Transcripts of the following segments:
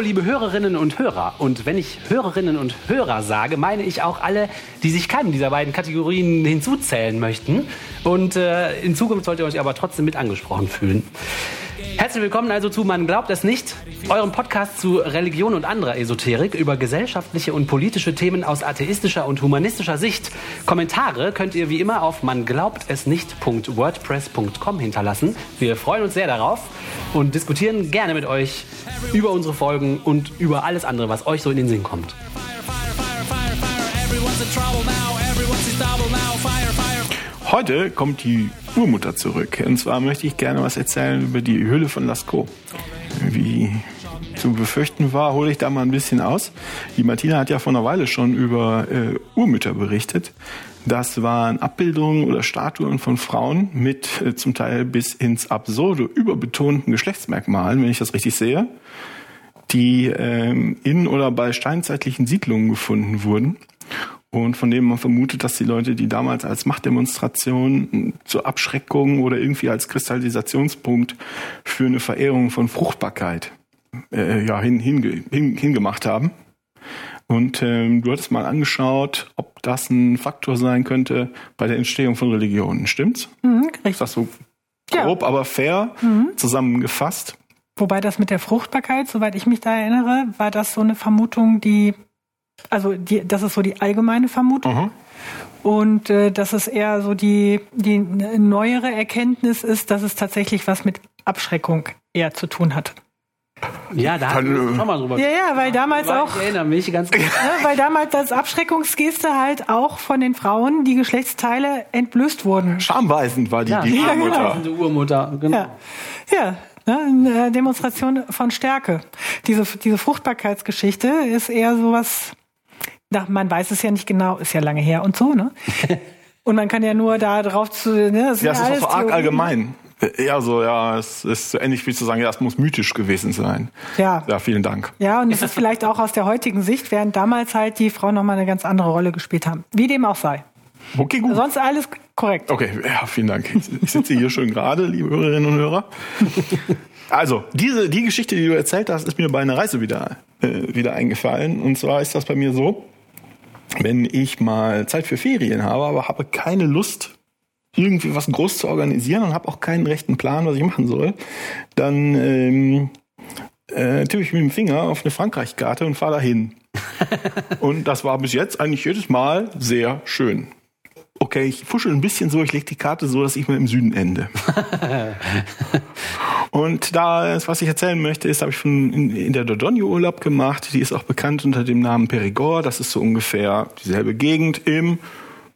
Liebe Hörerinnen und Hörer. Und wenn ich Hörerinnen und Hörer sage, meine ich auch alle, die sich keinen dieser beiden Kategorien hinzuzählen möchten. Und äh, in Zukunft sollt ihr euch aber trotzdem mit angesprochen fühlen. Herzlich willkommen also zu Man glaubt es nicht, eurem Podcast zu Religion und anderer Esoterik über gesellschaftliche und politische Themen aus atheistischer und humanistischer Sicht. Kommentare könnt ihr wie immer auf manglaubtesnicht.wordpress.com hinterlassen. Wir freuen uns sehr darauf und diskutieren gerne mit euch über unsere Folgen und über alles andere, was euch so in den Sinn kommt. Heute kommt die Urmutter zurück. Und zwar möchte ich gerne was erzählen über die Höhle von Lascaux. Wie zu befürchten war, hole ich da mal ein bisschen aus. Die Martina hat ja vor einer Weile schon über äh, Urmütter berichtet. Das waren Abbildungen oder Statuen von Frauen mit äh, zum Teil bis ins Absurde überbetonten Geschlechtsmerkmalen, wenn ich das richtig sehe, die ähm, in oder bei steinzeitlichen Siedlungen gefunden wurden und von dem man vermutet, dass die Leute, die damals als Machtdemonstration zur Abschreckung oder irgendwie als Kristallisationspunkt für eine Verehrung von Fruchtbarkeit äh, ja, hin, hin, hin, hingemacht haben. Und ähm, du hattest mal angeschaut, ob das ein Faktor sein könnte bei der Entstehung von Religionen. Stimmt's? Mhm, richtig. Ist das so grob, ja. aber fair mhm. zusammengefasst? Wobei das mit der Fruchtbarkeit, soweit ich mich da erinnere, war das so eine Vermutung, die also die, das ist so die allgemeine Vermutung. Mhm. Und äh, dass es eher so die, die neuere Erkenntnis ist, dass es tatsächlich was mit Abschreckung eher zu tun hat. Ja, da haben wir schon mal drüber Ja, ja, weil damals ich auch. Ich erinnere mich ganz gut. Ja, weil damals als Abschreckungsgeste halt auch von den Frauen die Geschlechtsteile entblößt wurden. Schamweisend war die, ja, die ja, Urmutter. Genau. Urmutter, genau. Ja, ja ne, eine Demonstration von Stärke. Diese, diese Fruchtbarkeitsgeschichte ist eher sowas man weiß es ja nicht genau, ist ja lange her und so, ne? Und man kann ja nur da drauf zu, ne? Das ja, es ist auch so arg allgemein. Ja, so, ja, es ist so ähnlich wie zu sagen, ja, es muss mythisch gewesen sein. Ja. Ja, vielen Dank. Ja, und es ist vielleicht auch aus der heutigen Sicht, während damals halt die Frauen nochmal eine ganz andere Rolle gespielt haben. Wie dem auch sei. Okay, gut. Sonst alles korrekt. Okay, ja, vielen Dank. Ich sitze hier schön gerade, liebe Hörerinnen und Hörer. Also, diese, die Geschichte, die du erzählt hast, ist mir bei einer Reise wieder, äh, wieder eingefallen. Und zwar ist das bei mir so, wenn ich mal Zeit für Ferien habe, aber habe keine Lust, irgendwie was groß zu organisieren und habe auch keinen rechten Plan, was ich machen soll, dann ähm, äh, tippe ich mit dem Finger auf eine Frankreich-Karte und fahre dahin. und das war bis jetzt eigentlich jedes Mal sehr schön okay, ich fuschel ein bisschen so, ich lege die Karte so, dass ich mal im Süden ende. und da, was ich erzählen möchte, ist, habe ich von in, in der Dordogne Urlaub gemacht. Die ist auch bekannt unter dem Namen Périgord. Das ist so ungefähr dieselbe Gegend im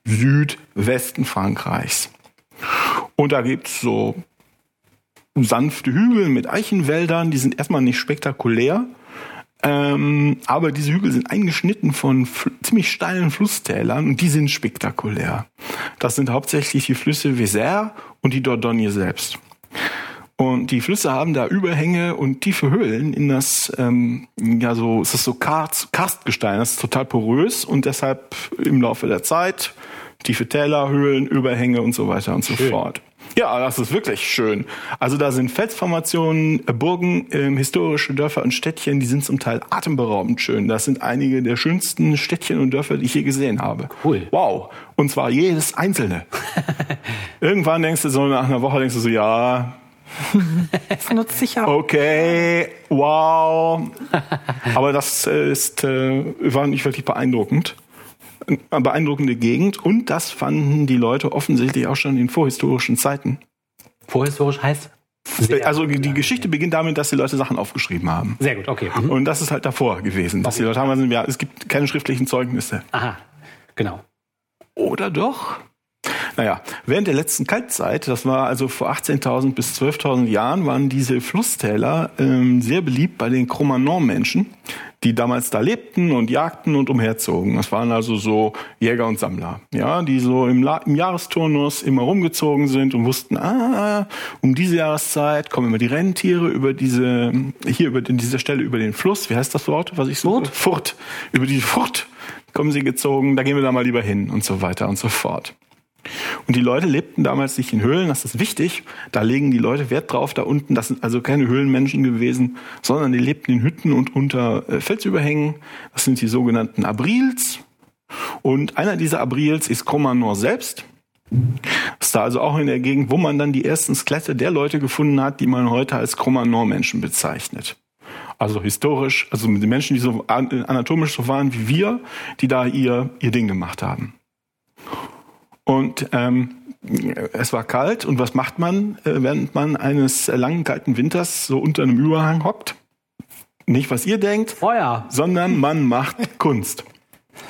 Südwesten Frankreichs. Und da gibt's so sanfte Hügel mit Eichenwäldern, die sind erstmal nicht spektakulär, ähm, aber diese Hügel sind eingeschnitten von ziemlich steilen Flusstälern und die sind spektakulär. Das sind hauptsächlich die Flüsse Vézère und die Dordogne selbst. Und die Flüsse haben da Überhänge und tiefe Höhlen in das, ähm, ja so, es ist so Karst, Karstgestein, das ist total porös und deshalb im Laufe der Zeit tiefe Täler, Höhlen, Überhänge und so weiter und so Schön. fort. Ja, das ist wirklich schön. Also da sind Felsformationen, äh, Burgen, äh, historische Dörfer und Städtchen, die sind zum Teil atemberaubend schön. Das sind einige der schönsten Städtchen und Dörfer, die ich je gesehen habe. Cool. Wow. Und zwar jedes einzelne. Irgendwann denkst du so, nach einer Woche denkst du so, ja, das nutzt sich auch. Okay, wow. Aber das ist, äh, war nicht wirklich beeindruckend beeindruckende Gegend und das fanden die Leute offensichtlich auch schon in vorhistorischen Zeiten. Vorhistorisch heißt? Sehr also die Geschichte beginnt damit, dass die Leute Sachen aufgeschrieben haben. Sehr gut, okay. Mhm. Und das ist halt davor gewesen, dass okay. die Leute haben, also, ja, es gibt keine schriftlichen Zeugnisse. Aha, genau. Oder doch? Naja, während der letzten Kaltzeit, das war also vor 18.000 bis 12.000 Jahren, waren diese Flusstäler ähm, sehr beliebt bei den Cro-Magnon-Menschen, die damals da lebten und jagten und umherzogen. Das waren also so Jäger und Sammler, ja, die so im, La im Jahresturnus immer rumgezogen sind und wussten, ah, um diese Jahreszeit kommen immer die Renntiere über diese, hier über diese Stelle über den Fluss, wie heißt das Wort, was ich so? Furt. Furt. Über die Furt kommen sie gezogen, da gehen wir da mal lieber hin und so weiter und so fort. Und die Leute lebten damals nicht in Höhlen, das ist wichtig. Da legen die Leute Wert drauf, da unten. Das sind also keine Höhlenmenschen gewesen, sondern die lebten in Hütten und unter äh, Felsüberhängen. Das sind die sogenannten Abrils. Und einer dieser Abrils ist Komanor selbst. Das ist da also auch in der Gegend, wo man dann die ersten Skelette der Leute gefunden hat, die man heute als Komanor-Menschen bezeichnet. Also historisch, also mit den Menschen, die so anatomisch so waren wie wir, die da ihr, ihr Ding gemacht haben. Und ähm, es war kalt und was macht man, äh, während man eines langen kalten Winters so unter einem Überhang hockt? Nicht was ihr denkt, Feuer. sondern man macht Kunst.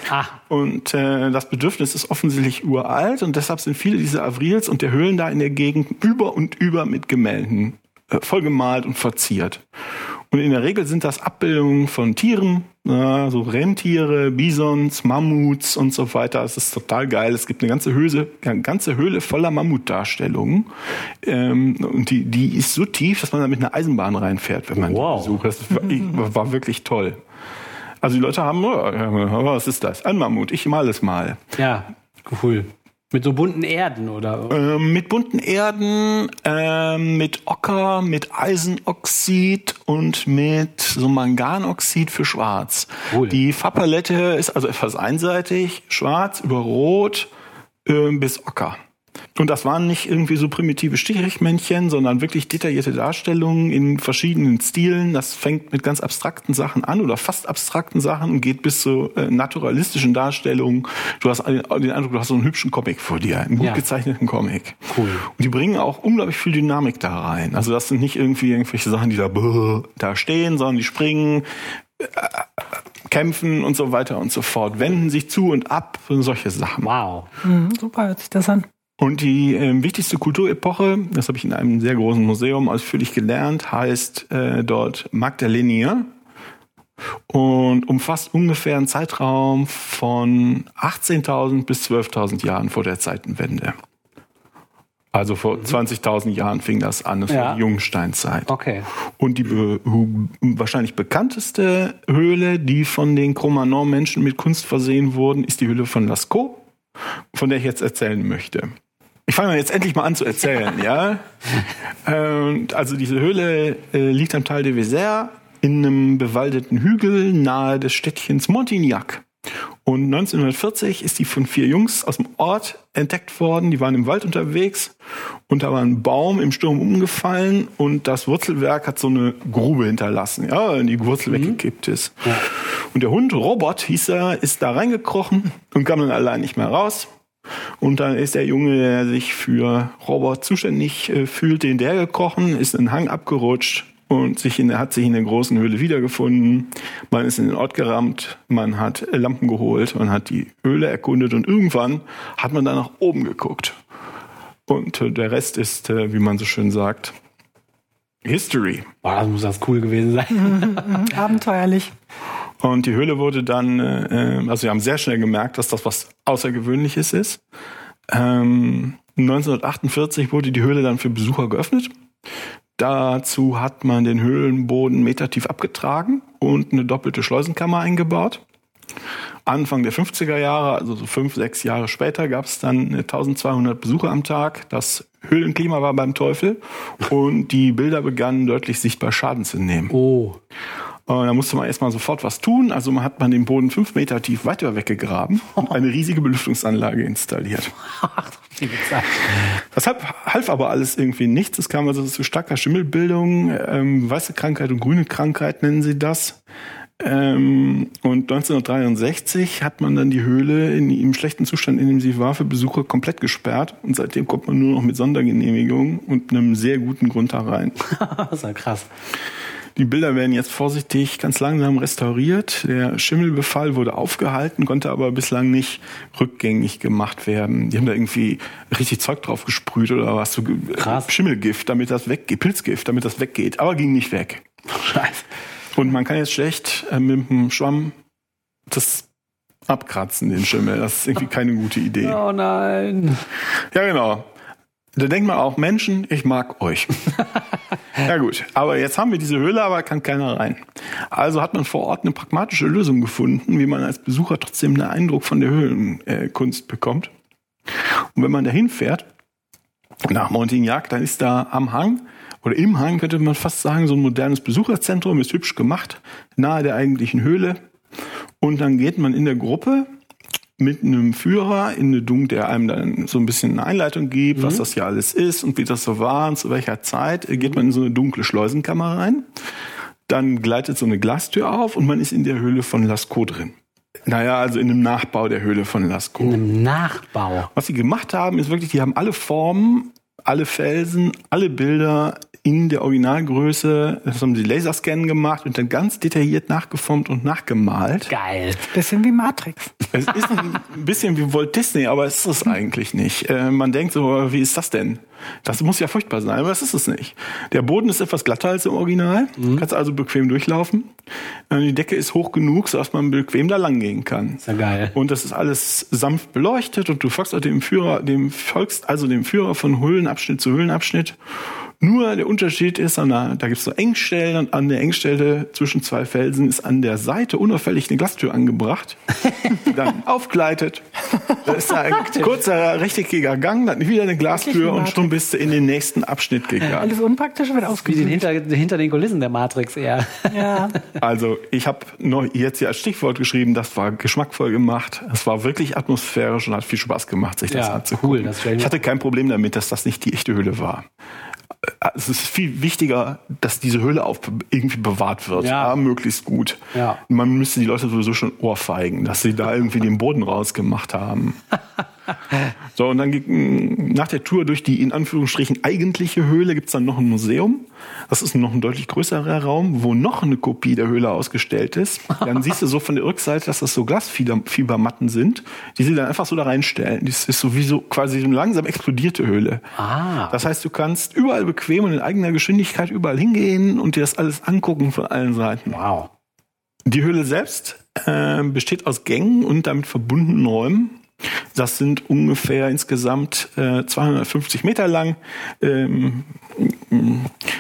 Ah, Und äh, das Bedürfnis ist offensichtlich uralt und deshalb sind viele dieser Avrils und der Höhlen da in der Gegend über und über mit Gemälden äh, vollgemalt und verziert. Und in der Regel sind das Abbildungen von Tieren, äh, so Rentiere, Bisons, Mammuts und so weiter. Das ist total geil. Es gibt eine ganze Höhle, eine ganze Höhle voller Mammutdarstellungen. Ähm, und die, die ist so tief, dass man da mit einer Eisenbahn reinfährt, wenn man Wow. die besucht. Das war, war wirklich toll. Also die Leute haben, oh, was ist das? Ein Mammut, ich mal es mal. ja, cool. Mit so bunten Erden oder? Ähm, mit bunten Erden, ähm, mit Ocker, mit Eisenoxid und mit so Manganoxid für schwarz. Cool. Die Farbpalette ist also etwas einseitig, schwarz über rot ähm, bis Ocker. Und das waren nicht irgendwie so primitive Strichmännchen, sondern wirklich detaillierte Darstellungen in verschiedenen Stilen. Das fängt mit ganz abstrakten Sachen an oder fast abstrakten Sachen und geht bis zu äh, naturalistischen Darstellungen. Du hast den Eindruck, du hast so einen hübschen Comic vor dir, einen gut Ja. gezeichneten Comic. Cool. Und die bringen auch unglaublich viel Dynamik da rein. Also das sind nicht irgendwie irgendwelche Sachen, die da, da stehen, sondern die springen, äh, kämpfen und so weiter und so fort, wenden sich zu und ab und solche Sachen. Wow. Mhm, super hört sich das an. Und die ähm, wichtigste Kulturepoche, das habe ich in einem sehr großen Museum ausführlich gelernt, heißt äh, dort Magdalenier und umfasst ungefähr einen Zeitraum von 18.000 bis 12.000 Jahren vor der Zeitenwende. Also vor 20.000 Jahren fing das an, das Ja. war die Jungsteinzeit. Okay. Und die be wahrscheinlich bekannteste Höhle, die von den Cro-Magnon-Menschen mit Kunst versehen wurden, ist die Höhle von Lascaux, von der ich jetzt erzählen möchte. Ich fange jetzt endlich mal an zu erzählen, ja. Und also diese Höhle äh, liegt am Tal de Vézère in einem bewaldeten Hügel nahe des Städtchens Montignac. Und 1940 ist die von vier Jungs aus dem Ort entdeckt worden. Die waren im Wald unterwegs und da war ein Baum im Sturm umgefallen und das Wurzelwerk hat so eine Grube hinterlassen, ja, in die Wurzel weggekippt ist. Und der Hund, Robert hieß er, ist da reingekrochen und kam dann allein nicht mehr raus. Und dann ist der Junge, der sich für Robert zuständig äh, fühlte, hinterhergekrochen, ist in den Hang abgerutscht und sich in, der- hat sich in der großen Höhle wiedergefunden. Man ist in den Ort gerammt, man hat äh, Lampen geholt, man hat die Höhle erkundet und irgendwann hat man dann nach oben geguckt. Und äh, der Rest ist, äh, wie man so schön sagt, History. Boah, das muss das cool gewesen sein. Abenteuerlich. Und die Höhle wurde dann, äh, also wir haben sehr schnell gemerkt, dass das was Außergewöhnliches ist. Ähm, 1948 wurde die Höhle dann für Besucher geöffnet. Dazu hat man den Höhlenboden metertief abgetragen und eine doppelte Schleusenkammer eingebaut. Anfang der 50er Jahre, also so fünf, sechs Jahre später, gab es dann 1200 Besucher am Tag. Das Höhlenklima war beim Teufel und die Bilder begannen deutlich sichtbar Schaden zu nehmen. Oh. Und da musste man erstmal sofort was tun. Also man hat man den Boden fünf Meter tief weiter weggegraben und eine riesige Belüftungsanlage installiert. Das half, half aber alles irgendwie nichts. Es kam also zu starker Schimmelbildung, ähm, weiße Krankheit und grüne Krankheit nennen sie das. Ähm, und 1963 hat man dann die Höhle in, im schlechten Zustand, in dem sie war, für Besucher komplett gesperrt. Und seitdem kommt man nur noch mit Sondergenehmigung und einem sehr guten Grund da rein. Das ist ja krass. Die Bilder werden jetzt vorsichtig ganz langsam restauriert. Der Schimmelbefall wurde aufgehalten, konnte aber bislang nicht rückgängig gemacht werden. Die haben da irgendwie richtig Zeug drauf gesprüht oder was, so Krass. Schimmelgift, damit das weggeht, Pilzgift, damit das weggeht, aber ging nicht weg. Scheiße. Und man kann jetzt schlecht äh, mit dem Schwamm das abkratzen, den Schimmel. Das ist irgendwie keine gute Idee. Oh nein. Ja, genau. Da denkt man auch, Menschen, ich mag euch. ja gut, aber jetzt haben wir diese Höhle, aber kann keiner rein. Also hat man vor Ort eine pragmatische Lösung gefunden, wie man als Besucher trotzdem einen Eindruck von der Höhlenkunst bekommt. Und wenn man da hinfährt, nach Montignac, dann ist da am Hang oder im Hang könnte man fast sagen, so ein modernes Besucherzentrum, ist hübsch gemacht, nahe der eigentlichen Höhle. Und dann geht man in der Gruppe mit einem Führer in eine Dunk, der einem dann so ein bisschen eine Einleitung gibt, mhm. was das hier alles ist und wie das so war und zu welcher Zeit, geht man in so eine dunkle Schleusenkammer rein. Dann gleitet so eine Glastür auf und man ist in der Höhle von Lascaux drin. Naja, also in einem Nachbau der Höhle von Lascaux. In einem Nachbau. Was sie gemacht haben, ist wirklich, die haben alle Formen, alle Felsen, alle Bilder in der Originalgröße, das haben sie Laserscan gemacht und dann ganz detailliert nachgeformt und nachgemalt. Geil. Bisschen wie Matrix. Es ist ein bisschen wie Walt Disney, aber es ist es eigentlich nicht. Äh, man denkt so, wie ist das denn? Das muss ja furchtbar sein, aber das ist es nicht. Der Boden ist etwas glatter als im Original, mhm. kannst also bequem durchlaufen. Äh, die Decke ist hoch genug, sodass man bequem da lang gehen kann. Ist ja geil. Und das ist alles sanft beleuchtet und du folgst dem Führer, dem folgst also dem Führer von Höhlenabschnitt zu Höhlenabschnitt nur der Unterschied ist, an der, da gibt es so Engstellen und an der Engstelle zwischen zwei Felsen ist an der Seite unauffällig eine Glastür angebracht, die dann aufgleitet. Da ist da ein kurzer rechteckiger Gang, dann wieder eine Glastür und schon bist du in den nächsten Abschnitt gegangen. Alles unpraktisch wird ausgesucht. Wie hinter, hinter den Kulissen der Matrix eher. Ja. Also ich habe jetzt hier als Stichwort geschrieben, das war geschmackvoll gemacht. Es war wirklich atmosphärisch und hat viel Spaß gemacht, sich das Ja, anzugucken. cool, das ich hatte kein Problem damit, dass das nicht die echte Höhle war. Es ist viel wichtiger, dass diese Höhle auf irgendwie bewahrt wird. Ja. Ja, möglichst gut. Ja. Man müsste die Leute sowieso schon ohrfeigen, dass sie da irgendwie den Boden rausgemacht haben. So, und dann ging, nach der Tour durch die in Anführungsstrichen eigentliche Höhle gibt's dann noch ein Museum. Das ist noch ein deutlich größerer Raum, wo noch eine Kopie der Höhle ausgestellt ist. Dann siehst du so von der Rückseite, dass das so Glasfibermatten sind, die sie dann einfach so da reinstellen. Das ist sowieso quasi so eine langsam explodierte Höhle. Ah. Das heißt, du kannst überall bequem und in eigener Geschwindigkeit überall hingehen und dir das alles angucken von allen Seiten. Wow. Die Höhle selbst äh, besteht aus Gängen und damit verbundenen Räumen. Das sind ungefähr insgesamt äh, 250 Meter lang. Ähm,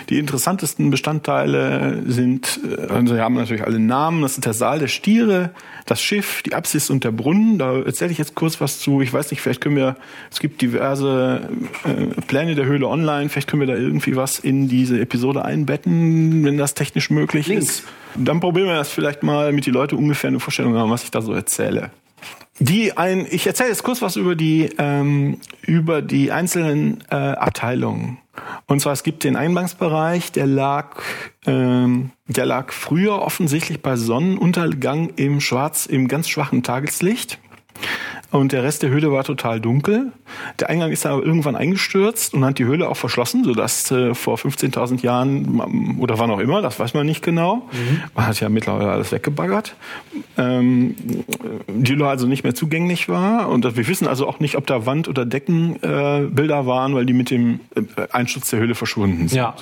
die interessantesten Bestandteile sind, äh, also wir haben natürlich alle Namen. Das ist der Saal der Stiere, das Schiff, die Apsis und der Brunnen. Da erzähle ich jetzt kurz was zu. Ich weiß nicht, vielleicht können wir, es gibt diverse äh, Pläne der Höhle online. Vielleicht können wir da irgendwie was in diese Episode einbetten, wenn das technisch möglich Links. ist. Dann probieren wir das vielleicht mal, damit die Leute ungefähr eine Vorstellung haben, was ich da so erzähle. Die ein, ich erzähle jetzt kurz was über die ähm, über die einzelnen äh, Abteilungen. Und zwar es gibt den Eingangsbereich, der lag ähm, der lag früher offensichtlich bei Sonnenuntergang im schwarz im ganz schwachen Tageslicht. Und der Rest der Höhle war total dunkel. Der Eingang ist dann aber irgendwann eingestürzt und hat die Höhle auch verschlossen, sodass äh, vor 15.000 Jahren oder wann auch immer, das weiß man nicht genau, man hat ja mittlerweile alles weggebaggert, ähm, die Höhle also nicht mehr zugänglich war. Und wir wissen also auch nicht, ob da Wand- oder Deckenbilder äh, waren, weil die mit dem äh, Einsturz der Höhle verschwunden sind. Ja.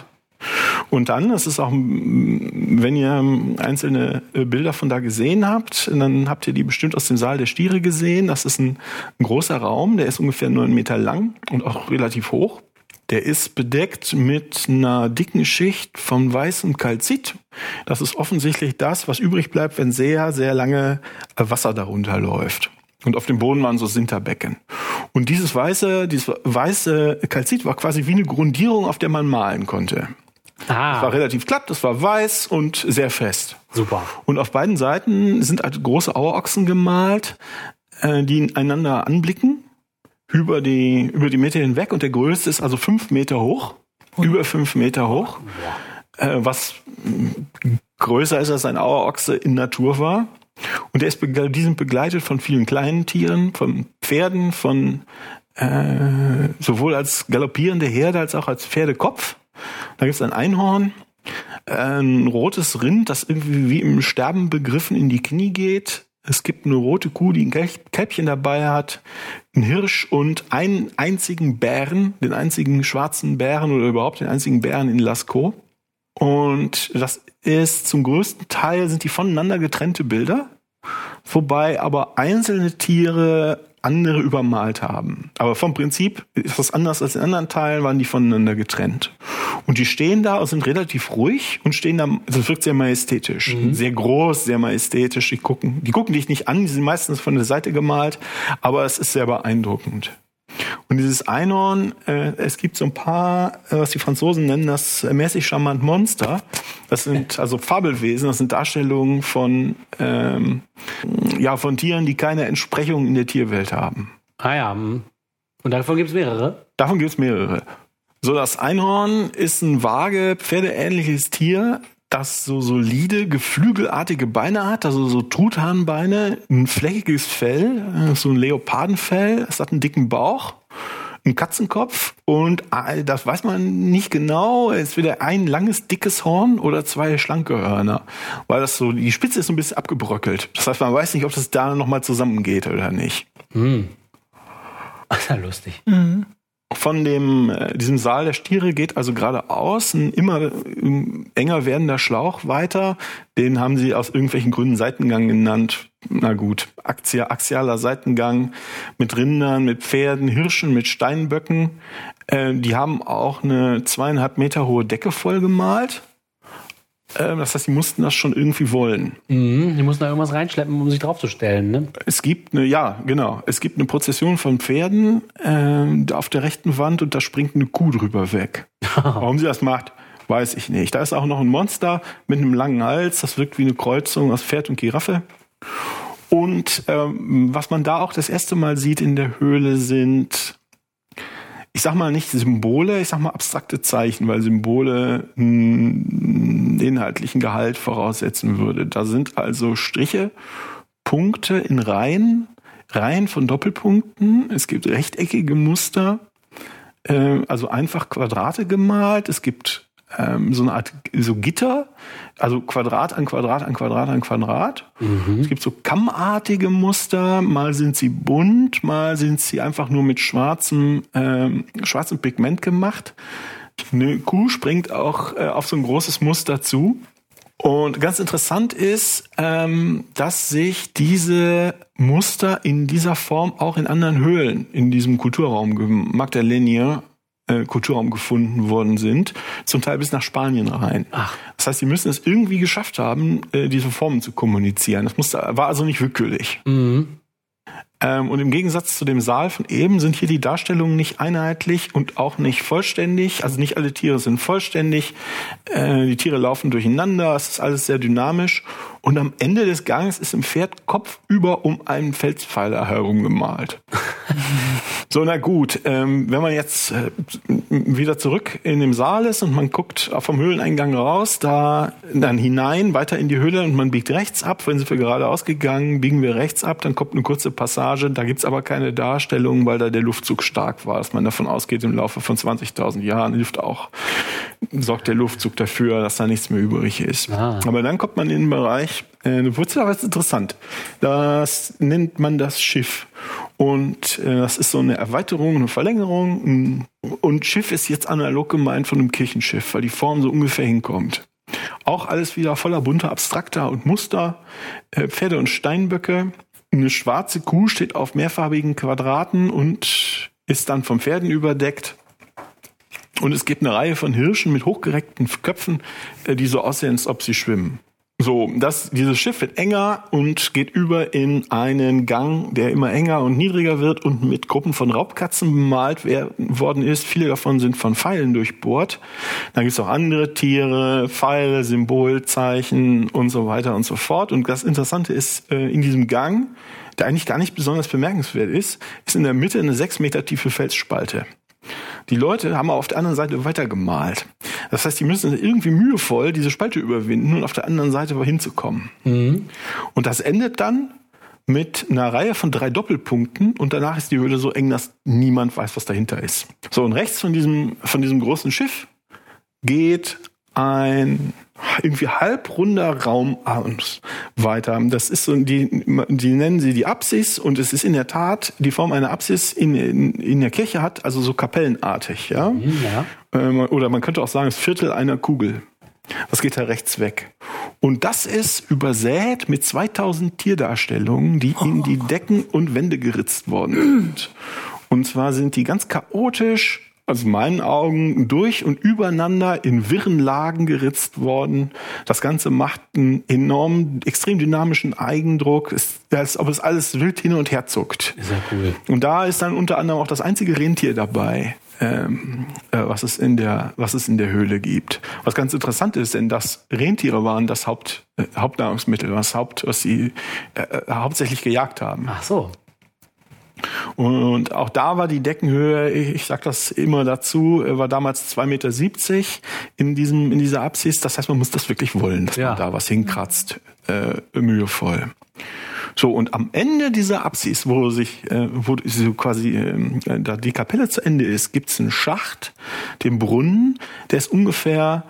Und dann, das ist auch, wenn ihr einzelne äh, Bilder von da gesehen habt, dann habt ihr die bestimmt aus dem Saal der Stiere gesehen. Das ist ein, ein großer Raum, der ist ungefähr neun Meter lang und auch relativ hoch. Der ist bedeckt mit einer dicken Schicht von weißem Kalzit. Das ist offensichtlich das, was übrig bleibt, wenn sehr, sehr lange äh, Wasser darunter läuft. Und auf dem Boden waren so Sinterbecken. Und dieses weiße, dieses weiße Kalzit war quasi wie eine Grundierung, auf der man malen konnte. Ah, War relativ glatt, das war weiß und sehr fest. super. Und auf beiden Seiten sind halt große Auerochsen gemalt, äh, die einander anblicken über die über die Meter hinweg. Und der größte ist also fünf Meter hoch, über fünf Meter hoch, äh, was mh, größer ist als ein Auerochse in Natur war. Und der ist die sind begleitet von vielen kleinen Tieren, von Pferden, von äh, sowohl als galoppierende Herde als auch als Pferdekopf. Da gibt es ein Einhorn, ein rotes Rind, das irgendwie wie im Sterben begriffen in die Knie geht. Es gibt eine rote Kuh, die ein Kälbchen dabei hat, ein Hirsch und einen einzigen Bären, den einzigen schwarzen Bären oder überhaupt den einzigen Bären in Lascaux. Und das ist zum größten Teil sind die voneinander getrennte Bilder, wobei aber einzelne Tiere andere übermalt haben. Aber vom Prinzip ist das anders als in anderen Teilen, waren die voneinander getrennt. Und die stehen da und sind relativ ruhig und stehen da, das wirkt sehr majestätisch. Sehr groß, sehr majestätisch. Die gucken, die gucken dich nicht an, die sind meistens von der Seite gemalt, aber es ist sehr beeindruckend. Und dieses Einhorn, äh, es gibt so ein paar, äh, was die Franzosen nennen, das mäßig charmant Monster. Das sind also Fabelwesen, das sind Darstellungen von, ähm, ja, von Tieren, die keine Entsprechung in der Tierwelt haben. Ah ja. hm. Und davon gibt es mehrere. Davon gibt es mehrere. So, das Einhorn ist ein vage, pferdeähnliches Tier, das so solide, geflügelartige Beine hat, also so Truthahnbeine, ein fleckiges Fell, äh, so ein Leopardenfell, es hat einen dicken Bauch, einen Katzenkopf und äh, das weiß man nicht genau, es ist wieder ein langes, dickes Horn oder zwei schlanke Hörner, weil das so, die Spitze ist so ein bisschen abgebröckelt. Das heißt, man weiß nicht, ob das da nochmal zusammengeht oder nicht. Das ist ja lustig. Von dem, äh, diesem Saal der Stiere geht also geradeaus ein immer ähm, enger werdender Schlauch weiter. Den haben sie aus irgendwelchen Gründen Seitengang genannt. Na gut, Axia, axialer Seitengang mit Rindern, mit Pferden, Hirschen, mit Steinböcken. Äh, die haben auch eine zweieinhalb Meter hohe Decke vollgemalt. Äh, das heißt, die mussten das schon irgendwie wollen. Mhm. Die mussten da irgendwas reinschleppen, um sich draufzustellen. Ne? Es gibt eine, ja, genau. Es gibt eine Prozession von Pferden äh, auf der rechten Wand und da springt eine Kuh drüber weg. Warum sie das macht, weiß ich nicht. Da ist auch noch ein Monster mit einem langen Hals. Das wirkt wie eine Kreuzung aus Pferd und Giraffe. Und ähm, was man da auch das erste Mal sieht in der Höhle sind, ich sag mal nicht Symbole, ich sag mal abstrakte Zeichen, weil Symbole einen inhaltlichen Gehalt voraussetzen würde. Da sind also Striche, Punkte in Reihen, Reihen von Doppelpunkten. Es gibt rechteckige Muster, äh, also einfach Quadrate gemalt. Es gibt ähm, so eine Art so Gitter, also Quadrat an Quadrat an Quadrat an Quadrat. Es gibt so kammartige Muster, mal sind sie bunt, mal sind sie einfach nur mit schwarzem, ähm, schwarzem Pigment gemacht. Eine Kuh springt auch äh, auf so ein großes Muster zu. Und ganz interessant ist, ähm, dass sich diese Muster in dieser Form auch in anderen Höhlen in diesem Kulturraum Magdalenier äh, Kulturraum gefunden worden sind, zum Teil bis nach Spanien rein. Ach. Das heißt, sie müssen es irgendwie geschafft haben, äh, diese Formen zu kommunizieren. Das musste, war also nicht willkürlich. Ähm, und im Gegensatz zu dem Saal von eben sind hier die Darstellungen nicht einheitlich und auch nicht vollständig. Also nicht alle Tiere sind vollständig. Äh, die Tiere laufen durcheinander. Es ist alles sehr dynamisch. Und am Ende des Ganges ist im Pferd kopfüber um einen Felspfeiler herumgemalt. so, na gut. Ähm, wenn man jetzt äh, wieder zurück in dem Saal ist und man guckt vom Höhleneingang raus, da dann hinein, weiter in die Höhle und man biegt rechts ab. Wenn sind wir geradeaus gegangen, biegen wir rechts ab, dann kommt eine kurze Passage. Da gibt's aber keine Darstellung, weil da der Luftzug stark war, dass man davon ausgeht, im Laufe von 20.000 Jahren hilft auch, sorgt der Luftzug dafür, dass da nichts mehr übrig ist. Ah. Aber dann kommt man in den Bereich, äh, das aber jetzt interessant. Das nennt man das Schiff. Und äh, das ist so eine Erweiterung, eine Verlängerung. Und Schiff ist jetzt analog gemeint von einem Kirchenschiff, weil die Form so ungefähr hinkommt. Auch alles wieder voller bunter Abstrakter und Muster, äh, Pferde und Steinböcke. Eine schwarze Kuh steht auf mehrfarbigen Quadraten und ist dann vom Pferden überdeckt. Und es gibt eine Reihe von Hirschen mit hochgereckten Köpfen, äh, die so aussehen, als ob sie schwimmen. So, das, dieses Schiff wird enger und geht über in einen Gang, der immer enger und niedriger wird und mit Gruppen von Raubkatzen bemalt worden ist. Viele davon sind von Pfeilen durchbohrt. Dann gibt es auch andere Tiere, Pfeile, Symbolzeichen und so weiter und so fort. Und das Interessante ist, äh, in diesem Gang, der eigentlich gar nicht besonders bemerkenswert ist, ist in der Mitte eine sechs Meter tiefe Felsspalte. Die Leute haben auf der anderen Seite weitergemalt. Das heißt, die müssen irgendwie mühevoll diese Spalte überwinden und auf der anderen Seite hinzukommen. Und das endet dann mit einer Reihe von drei Doppelpunkten und danach ist die Höhle so eng, dass niemand weiß, was dahinter ist. So, und rechts von diesem, von diesem großen Schiff geht ein irgendwie halbrunder Raum abends weiter. Das ist so, die, die nennen sie die Apsis und es ist in der Tat die Form einer Apsis in, in, in der Kirche hat, also so kapellenartig, ja. Ja. Ähm, Oder man könnte auch sagen, das Viertel einer Kugel. Das geht da rechts weg. Und das ist übersät mit 2000 Tierdarstellungen, die in die Decken und Wände geritzt worden sind. Und zwar sind die ganz chaotisch aus meinen Augen durch und übereinander in wirren Lagen geritzt worden. Das Ganze macht einen enorm, extrem dynamischen Eigendruck, es, als ob es alles wild hin und her zuckt. Sehr cool. Und da ist dann unter anderem auch das einzige Rentier dabei, ähm, äh, was, es in der, was es in der Höhle gibt. Was ganz interessant ist, denn das Rentiere waren das Haupt, äh, Hauptnahrungsmittel, was, Haupt, was sie äh, äh hauptsächlich gejagt haben. Ach so. Und auch da war die Deckenhöhe, ich sag das immer dazu, war damals 2,70 Meter in, diesem, in dieser Apsis. Das heißt, man muss das wirklich wollen, dass ja. man da was hinkratzt, äh, mühevoll. So, und am Ende dieser Apsis, wo sich, äh, wo so quasi äh, da die Kapelle zu Ende ist, gibt's einen Schacht, den Brunnen, der ist ungefähr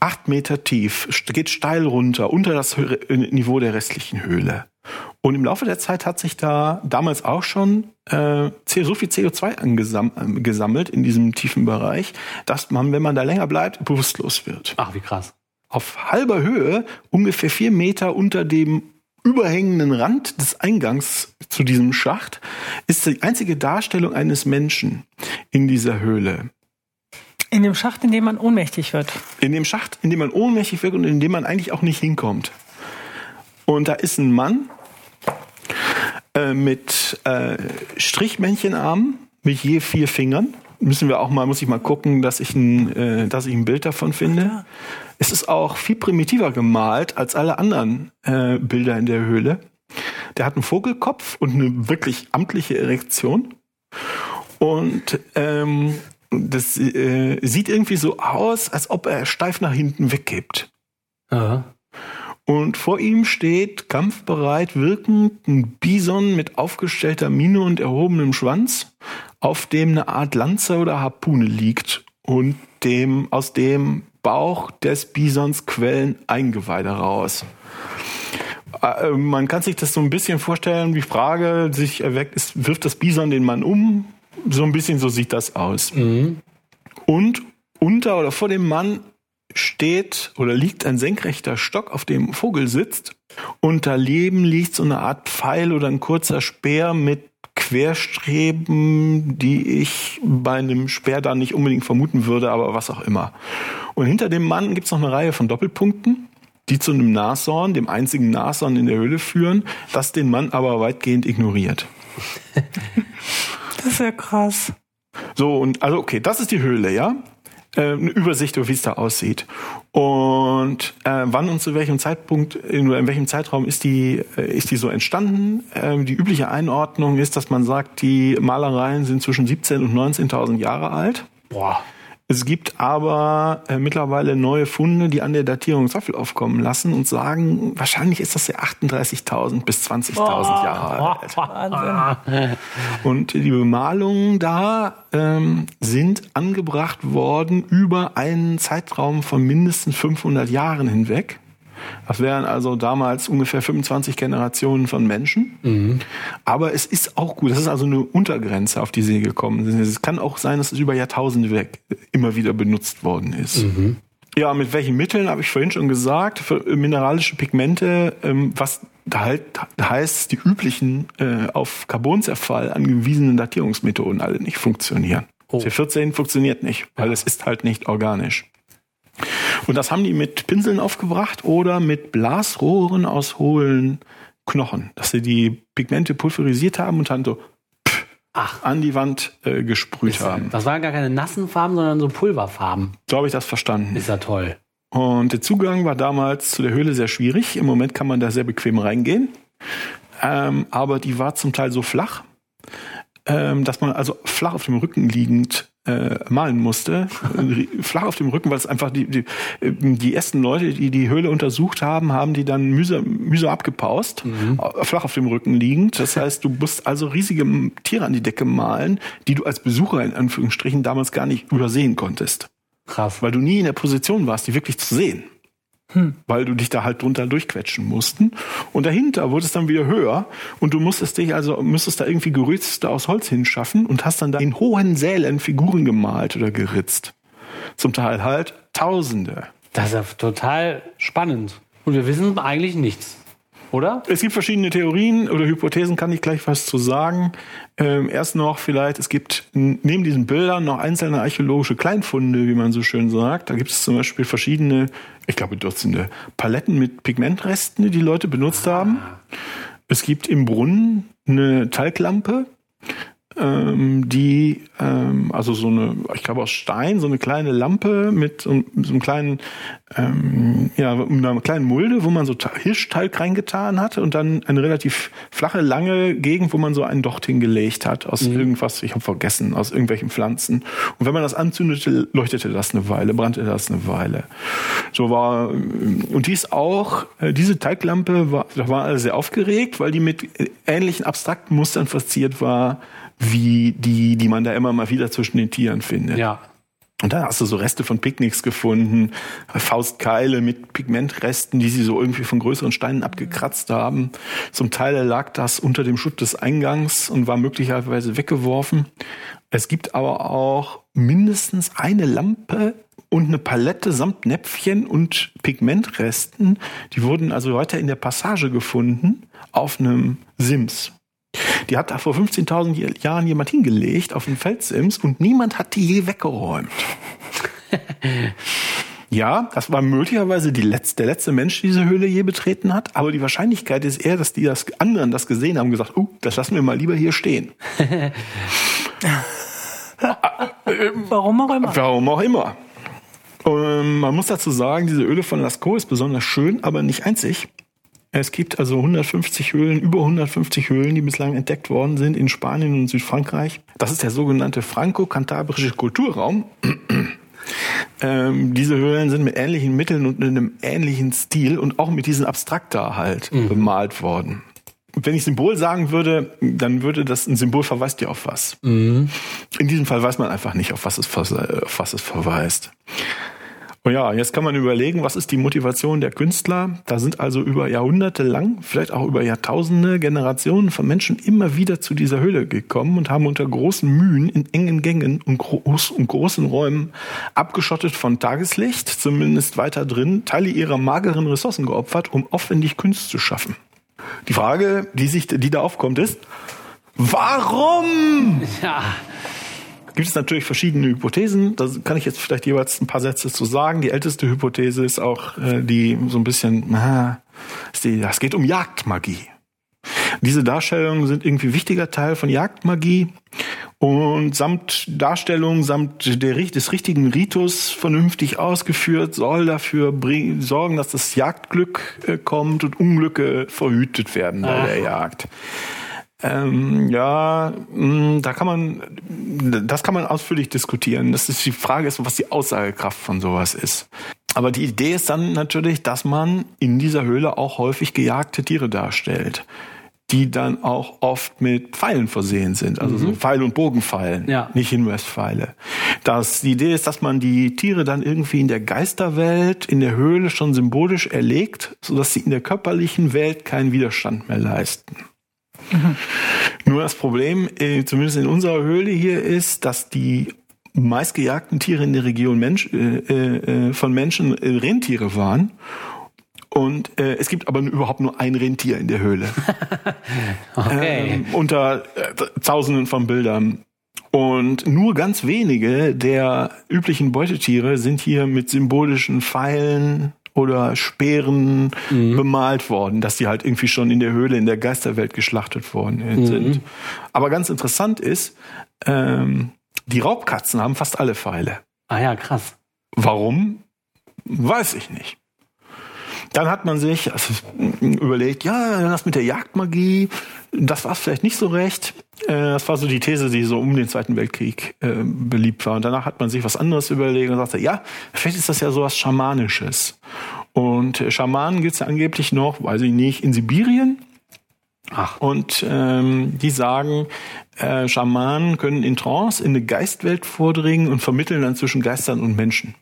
acht Meter tief, geht steil runter, unter das Niveau der restlichen Höhle. Und im Laufe der Zeit hat sich da damals auch schon äh, so viel CO2 angesammelt in diesem tiefen Bereich, dass man, wenn man da länger bleibt, bewusstlos wird. Ach, wie krass. Auf halber Höhe, ungefähr vier Meter unter dem überhängenden Rand des Eingangs zu diesem Schacht, ist die einzige Darstellung eines Menschen in dieser Höhle. In dem Schacht, in dem man ohnmächtig wird. In dem Schacht, in dem man ohnmächtig wird und in dem man eigentlich auch nicht hinkommt. Und da ist ein Mann äh, mit äh, Strichmännchenarmen, mit je vier Fingern. Müssen wir auch mal, muss ich mal gucken, dass ich ein, äh, dass ich ein Bild davon finde. Es ist auch viel primitiver gemalt als alle anderen äh, Bilder in der Höhle. Der hat einen Vogelkopf und eine wirklich amtliche Erektion. Und ähm, das äh, sieht irgendwie so aus, als ob er steif nach hinten weggibt. Aha. Und vor ihm steht kampfbereit wirkend ein Bison mit aufgestellter Mine und erhobenem Schwanz, auf dem eine Art Lanze oder Harpune liegt und dem, aus dem Bauch des Bisons quellen Eingeweide raus. Äh, man kann sich das so ein bisschen vorstellen, wie Frage sich erweckt, ist, wirft das Bison den Mann um? So ein bisschen so sieht das aus. Mhm. Und unter oder vor dem Mann steht oder liegt ein senkrechter Stock, auf dem Vogel sitzt. Und daneben liegt so eine Art Pfeil oder ein kurzer Speer mit Querstreben, die ich bei einem Speer da nicht unbedingt vermuten würde, aber was auch immer. Und hinter dem Mann gibt es noch eine Reihe von Doppelpunkten, die zu einem Nashorn, dem einzigen Nashorn in der Höhle führen, das den Mann aber weitgehend ignoriert. das ist ja krass. So, und also okay, das ist die Höhle, ja? äh, eine Übersicht über wie es da aussieht. Und äh, wann und zu welchem Zeitpunkt, in, in welchem Zeitraum ist die, äh, ist die so entstanden? Äh, die übliche Einordnung ist, dass man sagt, die Malereien sind zwischen 17 und 19.000 Jahre alt. Boah. Es gibt aber äh, mittlerweile neue Funde, die an der Datierung Zweifel aufkommen lassen und sagen, wahrscheinlich ist das ja 38.000 bis 20.000 oh, Jahre alt. Wahnsinn. Und die Bemalungen da ähm, sind angebracht worden über einen Zeitraum von mindestens 500 Jahren hinweg. Das wären also damals ungefähr 25 Generationen von Menschen. Mhm. Aber es ist auch gut. Das ist also eine Untergrenze, auf die sie gekommen sind. Es kann auch sein, dass es über Jahrtausende weg immer wieder benutzt worden ist. Mhm. Ja, mit welchen Mitteln habe ich vorhin schon gesagt. Für mineralische Pigmente, ähm, was halt heißt, die üblichen äh, auf Carbonzerfall angewiesenen Datierungsmethoden alle nicht funktionieren. Oh. C14 funktioniert nicht, weil es ist halt nicht organisch. Und das haben die mit Pinseln aufgebracht oder mit Blasrohren aus hohlen Knochen, dass sie die Pigmente pulverisiert haben und dann so Ach. an die Wand äh, gesprüht ist, haben. Das waren gar keine nassen Farben, sondern so Pulverfarben. So habe ich das verstanden. Ist ja toll. Und der Zugang war damals zu der Höhle sehr schwierig. Im Moment kann man da sehr bequem reingehen. Ähm, aber die war zum Teil so flach, ähm, dass man also flach auf dem Rücken liegend äh, malen musste, flach auf dem Rücken, weil es einfach die, die, die ersten Leute, die die Höhle untersucht haben, haben die dann mühsam, mühsam abgepaust, mhm. flach auf dem Rücken liegend. Das heißt, du musst also riesige Tiere an die Decke malen, die du als Besucher in Anführungsstrichen damals gar nicht übersehen konntest. Krass. Weil du nie in der Position warst, die wirklich zu sehen. Hm. Weil du dich da halt drunter durchquetschen mussten. Und dahinter wurde es dann wieder höher und du musstest dich also, müsstest da irgendwie Gerüste aus Holz hinschaffen und hast dann da in hohen Sälen Figuren gemalt oder geritzt. Zum Teil halt Tausende. Das ist ja total spannend. Und wir wissen eigentlich nichts. Oder? Es gibt verschiedene Theorien oder Hypothesen, kann ich gleich was zu sagen. Ähm, erst noch vielleicht, es gibt neben diesen Bildern noch einzelne archäologische Kleinfunde, wie man so schön sagt. Da gibt es zum Beispiel verschiedene, ich glaube Dutzende, Paletten mit Pigmentresten, die die Leute benutzt haben. Es gibt im Brunnen eine Talglampe, ähm, die, ähm, also so eine, ich glaube aus Stein, so eine kleine Lampe mit so, so einem kleinen, ähm, ja, einer kleinen Mulde, wo man so Hirschtalg reingetan hat und dann eine relativ flache, lange Gegend, wo man so einen Docht hingelegt hat aus mhm. irgendwas, ich habe vergessen, aus irgendwelchen Pflanzen. Und wenn man das anzündete, leuchtete das eine Weile, brannte das eine Weile. So war, und die ist auch, äh, diese Teiglampe war, da war alle sehr aufgeregt, weil die mit ähnlichen abstrakten Mustern verziert war, wie die, die man da immer mal wieder zwischen den Tieren findet. Ja. Und dann hast du so Reste von Picknicks gefunden, Faustkeile mit Pigmentresten, die sie so irgendwie von größeren Steinen abgekratzt haben. Zum Teil lag das unter dem Schutt des Eingangs und war möglicherweise weggeworfen. Es gibt aber auch mindestens eine Lampe und eine Palette samt Näpfchen und Pigmentresten. Die wurden also weiter in der Passage gefunden auf einem Sims. Die hat da vor 15.000 Jahren jemand hingelegt auf den Felsims und niemand hat die je weggeräumt. ja, das war möglicherweise die letzte, der letzte Mensch, die diese Höhle je betreten hat, aber die Wahrscheinlichkeit ist eher, dass die das anderen das gesehen haben und gesagt, uh, das lassen wir mal lieber hier stehen. Warum auch immer. Warum auch immer. Und man muss dazu sagen, diese Öle von Lascaux ist besonders schön, aber nicht einzig. Es gibt also 150 Höhlen, über 150 Höhlen, die bislang entdeckt worden sind in Spanien und Südfrankreich. Das ist der sogenannte franco-kantabrische Kulturraum. Ähm, diese Höhlen sind mit ähnlichen Mitteln und in einem ähnlichen Stil und auch mit diesen Abstrakta halt mhm. bemalt worden. Wenn ich Symbol sagen würde, dann würde das ein Symbol verweist ja auf was. Mhm. In diesem Fall weiß man einfach nicht, auf was es, auf was es verweist. Und ja, jetzt kann man überlegen, was ist die Motivation der Künstler? Da sind also über Jahrhunderte lang, vielleicht auch über Jahrtausende Generationen von Menschen immer wieder zu dieser Höhle gekommen und haben unter großen Mühen in engen Gängen und, groß, und großen Räumen abgeschottet von Tageslicht, zumindest weiter drin, Teile ihrer mageren Ressourcen geopfert, um aufwendig Kunst zu schaffen. Die Frage, die sich, die da aufkommt, ist, warum? Ja gibt es natürlich verschiedene Hypothesen. Da kann ich jetzt vielleicht jeweils ein paar Sätze zu sagen. Die älteste Hypothese ist auch äh, die so ein bisschen, na, die, das geht um Jagdmagie. Diese Darstellungen sind irgendwie wichtiger Teil von Jagdmagie und samt Darstellung, samt der, des richtigen Ritus vernünftig ausgeführt, soll dafür bring, sorgen, dass das Jagdglück äh, kommt und Unglücke verhütet werden bei Ach. der Jagd. Ähm, ja, mm, da kann man, das kann man ausführlich diskutieren. Das ist die Frage ist, was die Aussagekraft von sowas ist. Aber die Idee ist dann natürlich, dass man in dieser Höhle auch häufig gejagte Tiere darstellt, die dann auch oft mit Pfeilen versehen sind, also mhm. so Pfeil- und Bogenpfeilen, ja. nicht Hinwestpfeile. Das, die Idee ist, dass man die Tiere dann irgendwie in der Geisterwelt, in der Höhle schon symbolisch erlegt, sodass sie in der körperlichen Welt keinen Widerstand mehr leisten. Mhm. Nur das Problem, äh, zumindest in unserer Höhle hier, ist, dass die meistgejagten Tiere in der Region Mensch, äh, äh, von Menschen äh, Rentiere waren. Und äh, es gibt aber überhaupt nur ein Rentier in der Höhle. okay. Ähm, unter äh, Tausenden von Bildern. Und nur ganz wenige der üblichen Beutetiere sind hier mit symbolischen Pfeilen oder Speeren mhm. bemalt worden, dass die halt irgendwie schon in der Höhle in der Geisterwelt geschlachtet worden mhm. sind. Aber ganz interessant ist, ähm, die Raubkatzen haben fast alle Pfeile. Ah ja, krass. Warum? Weiß ich nicht. Dann hat man sich also, überlegt, ja, das mit der Jagdmagie, das war vielleicht nicht so recht. Äh, das war so die These, die so um den Zweiten Weltkrieg äh, beliebt war. Und danach hat man sich was anderes überlegt und sagte, ja, vielleicht ist das ja sowas Schamanisches. Und äh, Schamanen gibt es ja angeblich noch, weiß ich nicht, in Sibirien. Ach. Und ähm, die sagen, äh, Schamanen können in Trance in eine Geistwelt vordringen und vermitteln dann zwischen Geistern und Menschen.